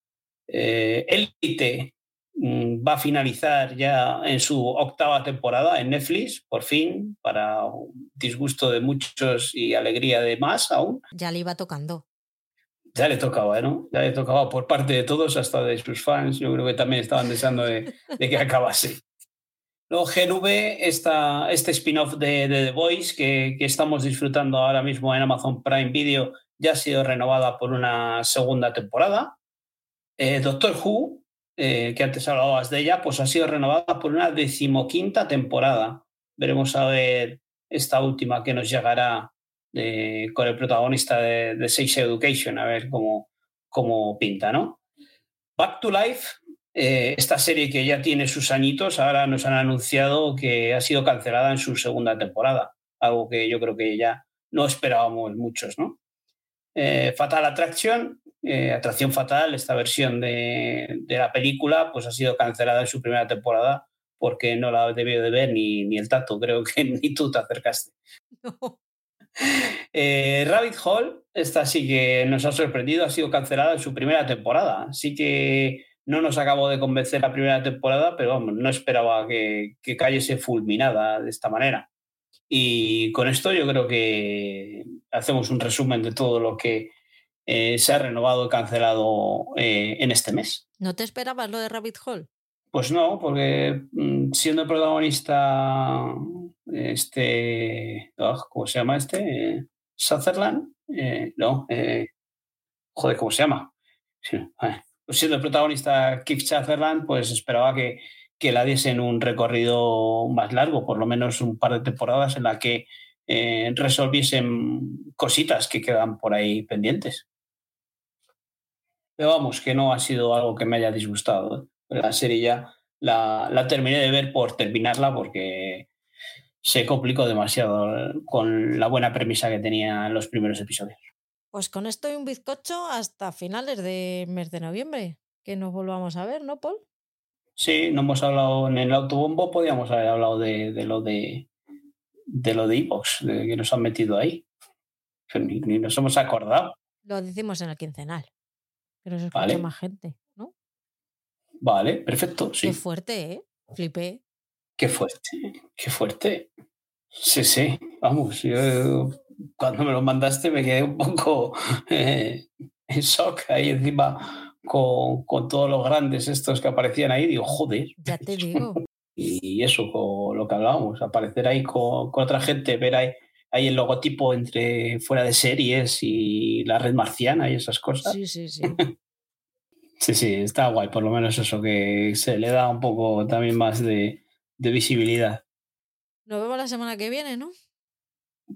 Elite, mm, va a finalizar ya en su octava temporada en Netflix, por fin, para disgusto de muchos y alegría de más aún. Ya le iba tocando. Ya le tocaba, ¿no? Ya le tocaba por parte de todos, hasta de sus fans. Yo creo que también estaban deseando de, que acabase. Luego GNV, esta, este spin-off de, The Voice que, que, estamos disfrutando ahora mismo en Amazon Prime Video, ya ha sido renovada por una segunda temporada. Eh, Doctor Who, eh, que antes hablabas de ella, pues ha sido renovada por una decimoquinta temporada. Veremos a ver esta última que nos llegará con el protagonista de, de Sex Education, a ver cómo, cómo pinta, ¿no? Back to Life, eh, esta serie que ya tiene sus añitos, ahora nos han anunciado que ha sido cancelada en su segunda temporada, algo que yo creo que ya no esperábamos muchos, ¿no? Eh, Fatal Attraction, eh, Atracción Fatal, esta versión de, de, la película, pues ha sido cancelada en su primera temporada porque no la debió de ver ni, ni el tato, creo que ni tú te acercaste. No. Eh, Rabbit Hall, esta sí que nos ha sorprendido, ha sido cancelada en su primera temporada. Así que no nos acabó de convencer la primera temporada, pero vamos, no esperaba que, que cayese fulminada de esta manera. Y con esto yo creo que hacemos un resumen de todo lo que eh, se ha renovado y cancelado eh, en este mes. ¿No te esperabas lo de Rabbit Hall? Pues no, porque mm, siendo protagonista este, oh, ¿cómo se llama este? Sutherland, eh, no, eh, joder, ¿cómo se llama? Pues siendo el protagonista Keith Sutherland, pues esperaba que, que la diesen un recorrido más largo, por lo menos un par de temporadas en la que eh, resolviesen cositas que quedan por ahí pendientes. Pero vamos, que no ha sido algo que me haya disgustado. La serie ya la, la terminé de ver por terminarla porque se complicó demasiado con la buena premisa que tenía en los primeros episodios. Pues con esto hay un bizcocho hasta finales de mes de noviembre, que nos volvamos a ver, ¿no, Paul? Sí, no hemos hablado en el autobombo, podíamos haber hablado de, lo de de lo de Evox, de que nos han metido ahí. Ni, nos hemos acordado. Lo decimos en el quincenal. Pero se escucha más gente, ¿no? Vale, perfecto. Sí. Qué fuerte, ¿eh? Flipé. Qué fuerte, qué fuerte. Sí, sí, vamos, yo cuando me lo mandaste me quedé un poco eh, en shock ahí encima con, con, todos los grandes estos que aparecían ahí, digo, joder. Ya te digo. Y eso, con lo que hablábamos, aparecer ahí con, con otra gente, ver ahí, ahí, el logotipo entre fuera de series y la red marciana y esas cosas. Sí, sí, sí. sí, sí, está guay, por lo menos eso, que se le da un poco también más de, de visibilidad. Nos vemos la semana que viene, ¿no?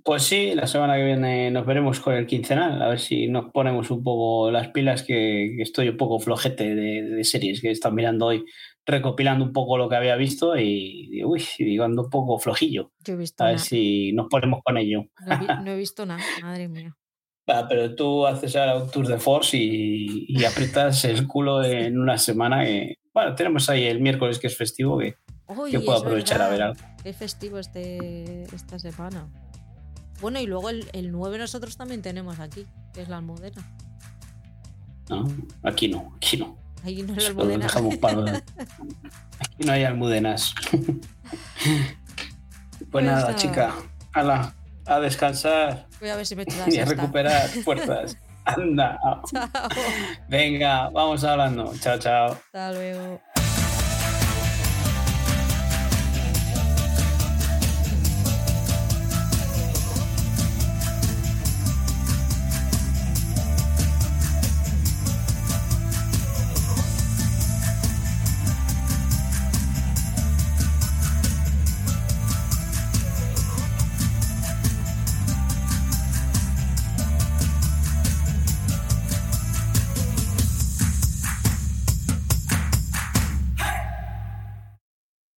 Pues sí, la semana que viene nos veremos con el quincenal, a ver si nos ponemos un poco las pilas, que, estoy un poco flojete de, series que he estado mirando hoy, recopilando un poco lo que había visto y, uy, digo, ando un poco flojillo. Yo he visto a ver si nos ponemos con ello. No he, visto nada, madre mía. pero tú haces ahora un tour de force y, y aprietas el culo en una semana. Que, bueno, tenemos ahí el miércoles que es festivo, que que puedo aprovechar a ver algo. Es festivo este, esta semana. Bueno, y luego el, el 9 nosotros también tenemos aquí, que es la almudena. No, aquí no, aquí no. Ahí no hay almudenas. aquí no hay almudenas. pues, nada, chica. Hala, a descansar. Voy a ver si me Y a recuperar fuerzas. Anda. Chao. Venga, vamos hablando. Chao, chao. Hasta luego.